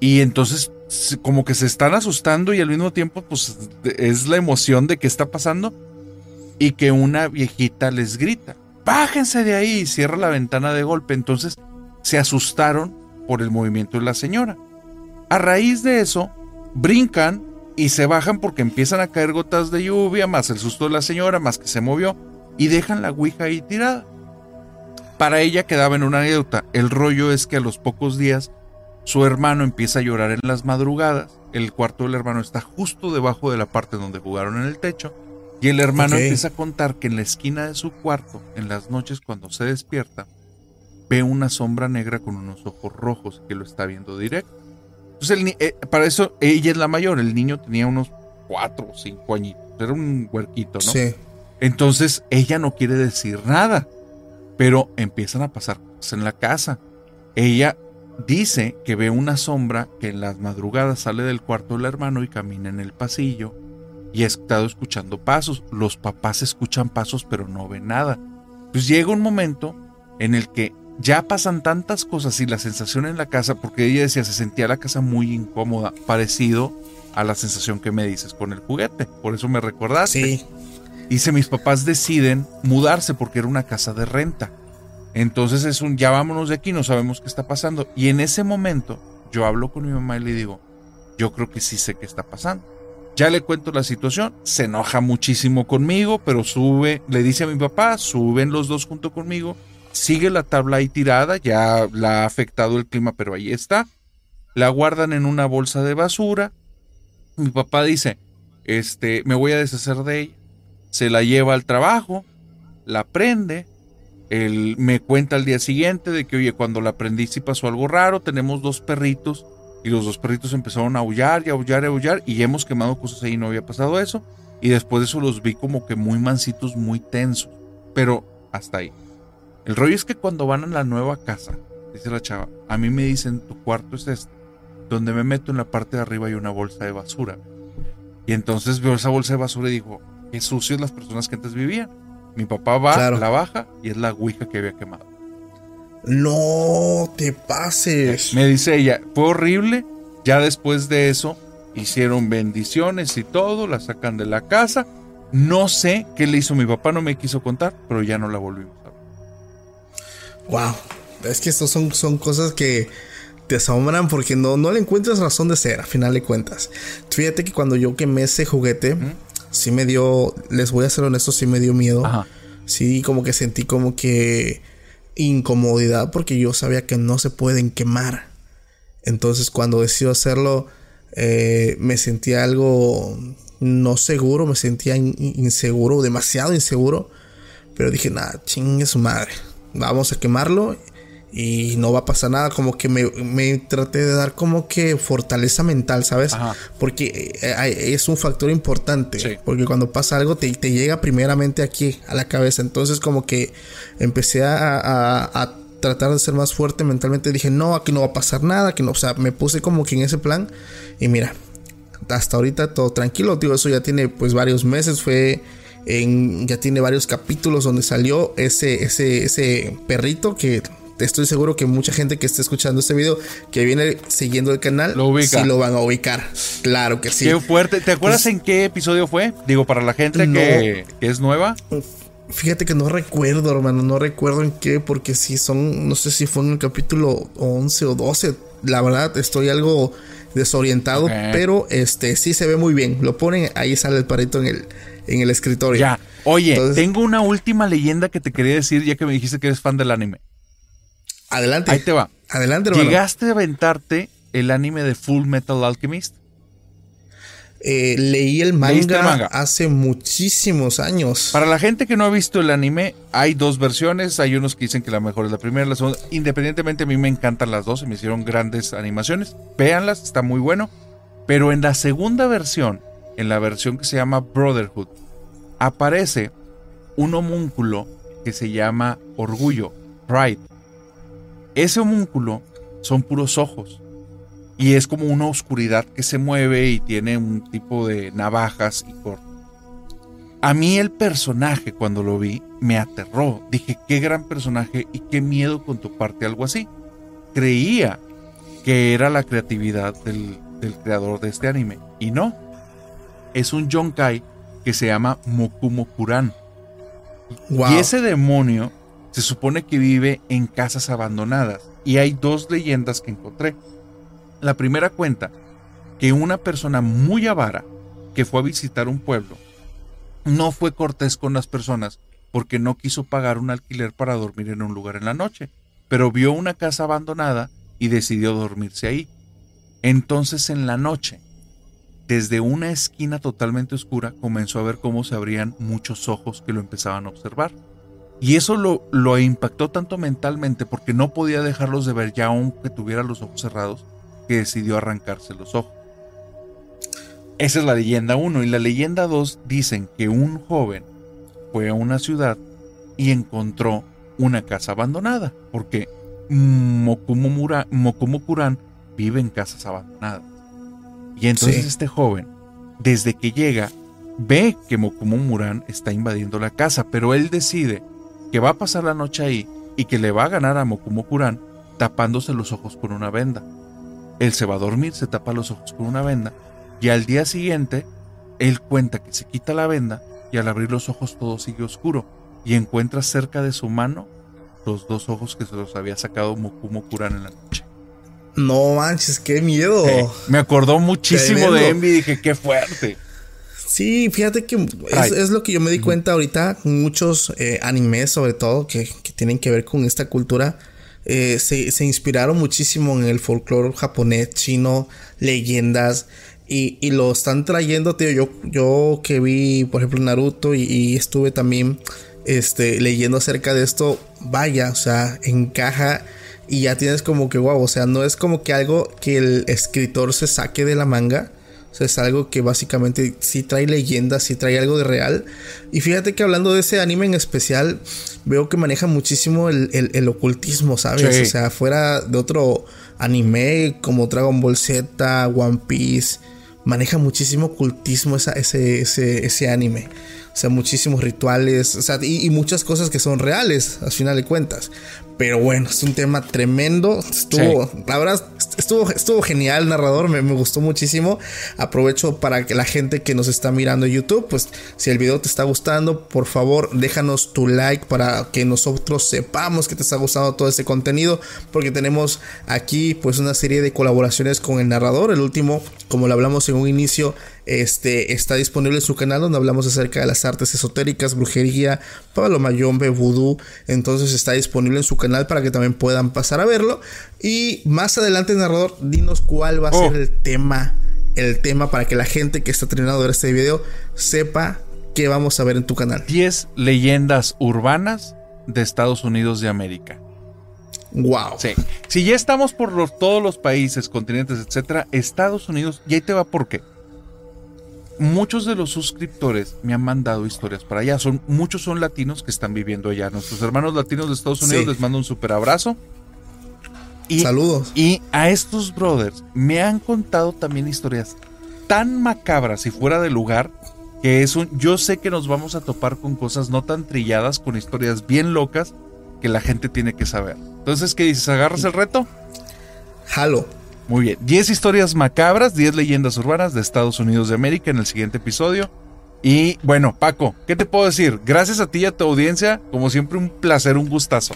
Speaker 2: y entonces como que se están asustando y al mismo tiempo pues es la emoción de que está pasando y que una viejita les grita, bájense de ahí y cierra la ventana de golpe. Entonces se asustaron por el movimiento de la señora. A raíz de eso, brincan y se bajan porque empiezan a caer gotas de lluvia, más el susto de la señora, más que se movió, y dejan la ouija ahí tirada. Para ella quedaba en una anécdota. El rollo es que a los pocos días su hermano empieza a llorar en las madrugadas. El cuarto del hermano está justo debajo de la parte donde jugaron en el techo. Y el hermano empieza a contar que en la esquina de su cuarto, en las noches cuando se despierta, ve una sombra negra con unos ojos rojos que lo está viendo directo. Entonces, el eh, para eso ella es la mayor. El niño tenía unos cuatro o cinco añitos. Era un huerquito, ¿no?
Speaker 1: Sí.
Speaker 2: Entonces ella no quiere decir nada, pero empiezan a pasar cosas en la casa. Ella dice que ve una sombra que en las madrugadas sale del cuarto del hermano y camina en el pasillo y ha estado escuchando pasos. Los papás escuchan pasos pero no ven nada. Pues llega un momento en el que ya pasan tantas cosas y la sensación en la casa, porque ella decía se sentía la casa muy incómoda, parecido a la sensación que me dices con el juguete. Por eso me recordaste.
Speaker 1: Sí.
Speaker 2: Dice, mis papás deciden mudarse porque era una casa de renta. Entonces es un, ya vámonos de aquí, no sabemos qué está pasando. Y en ese momento yo hablo con mi mamá y le digo, yo creo que sí sé qué está pasando. Ya le cuento la situación, se enoja muchísimo conmigo, pero sube, le dice a mi papá, suben los dos junto conmigo, sigue la tabla ahí tirada, ya la ha afectado el clima, pero ahí está. La guardan en una bolsa de basura. Mi papá dice, este, me voy a deshacer de ella se la lleva al trabajo, la prende, él me cuenta al día siguiente de que, oye, cuando la prendí sí pasó algo raro, tenemos dos perritos y los dos perritos empezaron a aullar y aullar y aullar y hemos quemado cosas ahí no había pasado eso. Y después de eso los vi como que muy mansitos, muy tensos, pero hasta ahí. El rollo es que cuando van a la nueva casa, dice la chava, a mí me dicen, tu cuarto es este, donde me meto en la parte de arriba hay una bolsa de basura. Y entonces veo esa bolsa de basura y digo, qué sucios las personas que antes vivían. Mi papá va,
Speaker 1: Claro.
Speaker 2: la baja y es la ouija que había quemado.
Speaker 1: No te pases.
Speaker 2: Me dice ella, fue horrible. Ya después de eso hicieron bendiciones y todo, la sacan de la casa. No sé qué le hizo mi papá, no me quiso contar, pero ya no la volvimos a ver.
Speaker 1: Wow. Es que estos son, son cosas que te asombran porque no, no le encuentras razón de ser, a final de cuentas. Fíjate que cuando yo quemé ese juguete, sí me dio, les voy a ser honesto, sí me dio miedo.
Speaker 2: Ajá.
Speaker 1: Sí, como que sentí como que incomodidad porque yo sabía que no se pueden quemar. Entonces cuando decido hacerlo, eh, me sentía algo no seguro, me sentía in- inseguro, demasiado inseguro. Pero dije, nada, chingue su madre. Vamos a quemarlo y no va a pasar nada. Como que me, me traté de dar como que fortaleza mental, ¿sabes?
Speaker 2: Ajá.
Speaker 1: Porque eh, es un factor importante.
Speaker 2: Sí.
Speaker 1: Porque cuando pasa algo te, te llega primeramente aquí, a la cabeza. Entonces como que empecé a, a- a tratar de ser más fuerte mentalmente. Dije, no, aquí no va a pasar nada. Que no, o sea, me puse como que en ese plan. Y mira, hasta ahorita todo tranquilo. Digo, eso ya tiene pues varios meses. Fue en, ya tiene varios capítulos donde salió ese, ese, ese perrito que estoy seguro que mucha gente que esté escuchando este video que viene siguiendo el canal
Speaker 2: Lo ubica.
Speaker 1: sí lo van a ubicar. Claro que sí.
Speaker 2: Qué fuerte. ¿Te acuerdas
Speaker 1: Pues-
Speaker 2: en qué episodio fue? Digo, para la gente
Speaker 1: No.
Speaker 2: que, que es nueva.
Speaker 1: Fíjate que no recuerdo, hermano, no recuerdo en qué, porque si son, no sé si fue en el capítulo 11 o 12. La verdad, estoy algo desorientado, pero este sí se ve muy bien. Lo ponen, ahí sale el parito en el, en el escritorio.
Speaker 2: Ya. Oye,
Speaker 1: Entonces-
Speaker 2: tengo una última leyenda que te quería decir ya que me dijiste que eres fan del anime.
Speaker 1: Adelante.
Speaker 2: Ahí te va.
Speaker 1: Adelante, hermano.
Speaker 2: ¿Llegaste a aventarte el anime de Full Metal Alchemist?
Speaker 1: eh, leí el
Speaker 2: ¿Leíste
Speaker 1: manga,
Speaker 2: el manga?
Speaker 1: hace muchísimos años.
Speaker 2: Para la gente que no ha visto el anime, hay dos versiones. Hay unos que dicen que la mejor es la primera, la segunda. Independientemente, a mí me encantan las dos. Se me hicieron grandes animaciones. Véanlas, está muy bueno. Pero en la segunda versión, en la versión que se llama Brotherhood, aparece un homúnculo que se llama Orgullo, Pride. Ese homúnculo son puros ojos. Y es como una oscuridad que se mueve y tiene un tipo de navajas y cortes. A mí el personaje cuando lo vi me aterró. Dije, qué gran personaje y qué miedo con tu parte, algo así. Creía que era la creatividad del, del creador de este anime. Y no. Es un yonkai que se llama Mokumo Kuran.
Speaker 1: Wow.
Speaker 2: Y ese demonio se supone que vive en casas abandonadas. Y hay dos leyendas que encontré. La primera cuenta que una persona muy avara que fue a visitar un pueblo no fue cortés con las personas porque no quiso pagar un alquiler para dormir en un lugar en la noche, pero vio una casa abandonada y decidió dormirse ahí. Entonces en la noche, desde una esquina totalmente oscura, comenzó a ver cómo se abrían muchos ojos que lo empezaban a observar. Y eso lo, lo impactó tanto mentalmente porque no podía dejarlos de ver ya aunque tuviera los ojos cerrados, que decidió arrancarse los ojos. Esa es la leyenda 1 y la leyenda 2 dicen que un joven fue a una ciudad y encontró una casa abandonada, porque Mokumo, Mura- Mokumo Kuran vive en casas abandonadas. Y entonces
Speaker 1: Sí.
Speaker 2: este joven, desde que llega, ve que Mokumo Muran está invadiendo la casa, pero él decide que va a pasar la noche ahí y que le va a ganar a Mokumo Kuran tapándose los ojos con una venda. Él se va a dormir, se tapa los ojos con una venda y al día siguiente él cuenta que se quita la venda y al abrir los ojos todo sigue oscuro y encuentra cerca de su mano los dos ojos que se los había sacado Mokumo Kuran en la noche.
Speaker 1: No manches, qué miedo.
Speaker 2: Eh, me acordó muchísimo
Speaker 1: Tremendo.
Speaker 2: de Envy y dije, qué fuerte.
Speaker 1: Sí, fíjate que es, es lo que yo me di cuenta ahorita. Muchos eh, animes, sobre todo, que, que tienen que ver con esta cultura, eh, se, se inspiraron muchísimo en el folclore japonés, chino, leyendas. Y, y lo están trayendo, tío. Yo, yo que vi, por ejemplo, Naruto y, y estuve también este, leyendo acerca de esto. Vaya, o sea, encaja y ya tienes como que, wow, o sea, no es como que algo que el escritor se saque de la manga. O sea, es algo que básicamente sí trae leyendas, sí trae algo de real. Y fíjate que hablando de ese anime en especial, veo que maneja muchísimo el, el- el ocultismo, ¿sabes?
Speaker 2: Sí.
Speaker 1: O sea, fuera de otro anime como Dragon Ball Z, One Piece, maneja muchísimo ocultismo esa- ese, ese, ese anime. O sea, muchísimos rituales, o sea, y, y muchas cosas que son reales, al final de cuentas. Pero bueno, es un tema tremendo. Estuvo, la verdad, estuvo, estuvo genial, narrador. Me, me gustó muchísimo. Aprovecho para que la gente que nos está mirando en YouTube, pues si el video te está gustando, por favor, déjanos tu like para que nosotros sepamos que te está gustando todo este contenido. Porque tenemos aquí, pues, una serie de colaboraciones con el narrador. El último, como lo hablamos en un inicio, este está disponible en su canal donde hablamos acerca de las artes esotéricas, brujería, Pablo Mayombe, vudú. Entonces está disponible en su canal para que también puedan pasar a verlo. Y más adelante, narrador, dinos cuál va a
Speaker 2: Oh.
Speaker 1: ser el tema. El tema para que la gente que está terminando de ver este video sepa qué vamos a ver en tu canal.
Speaker 2: 10 leyendas urbanas de Estados Unidos de América.
Speaker 1: Wow.
Speaker 2: Sí. Si ya estamos por los, todos los países, continentes, etcétera, Estados Unidos, y ahí te va por qué. Muchos de los suscriptores me han mandado historias para allá. Son, muchos son latinos que están viviendo allá. Nuestros hermanos latinos de Estados Unidos
Speaker 1: Sí.
Speaker 2: les mando un super abrazo. Y,
Speaker 1: Saludos.
Speaker 2: Y a estos brothers me han contado también historias tan macabras y fuera de lugar que es un. Yo sé que nos vamos a topar con cosas no tan trilladas, con historias bien locas que la gente tiene que saber. Entonces, ¿qué dices? ¿Agarras el reto?
Speaker 1: Jalo.
Speaker 2: Muy bien. 10 historias macabras, 10 leyendas urbanas de Estados Unidos de América en el siguiente episodio. Y bueno, Paco, ¿qué te puedo decir? Gracias a ti y a tu audiencia, como siempre, un placer, un gustazo.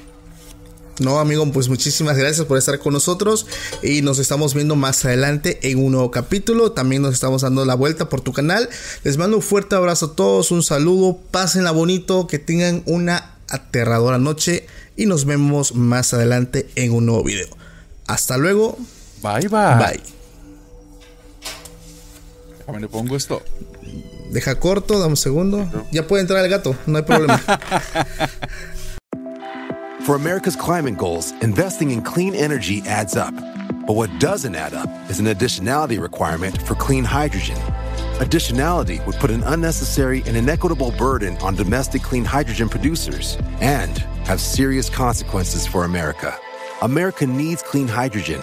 Speaker 1: No, amigo, pues muchísimas gracias por estar con nosotros y nos estamos viendo más adelante en un nuevo capítulo. También nos estamos dando la vuelta por tu canal. Les mando un fuerte abrazo a todos, un saludo, pásenla bonito, que tengan una aterradora noche y nos vemos más adelante en un nuevo video. Hasta luego,
Speaker 2: Bye, bye.
Speaker 1: bye.
Speaker 2: Déjame le pongo esto.
Speaker 1: Deja corto, dame un segundo. Ya puede entrar el gato, no hay problema. [laughs]
Speaker 3: For America's climate goals, investing in clean energy adds up. But what doesn't add up is an additionality requirement for clean hydrogen. Additionality would put an unnecessary and inequitable burden on domestic clean hydrogen producers and have serious consequences for America. America needs clean hydrogen,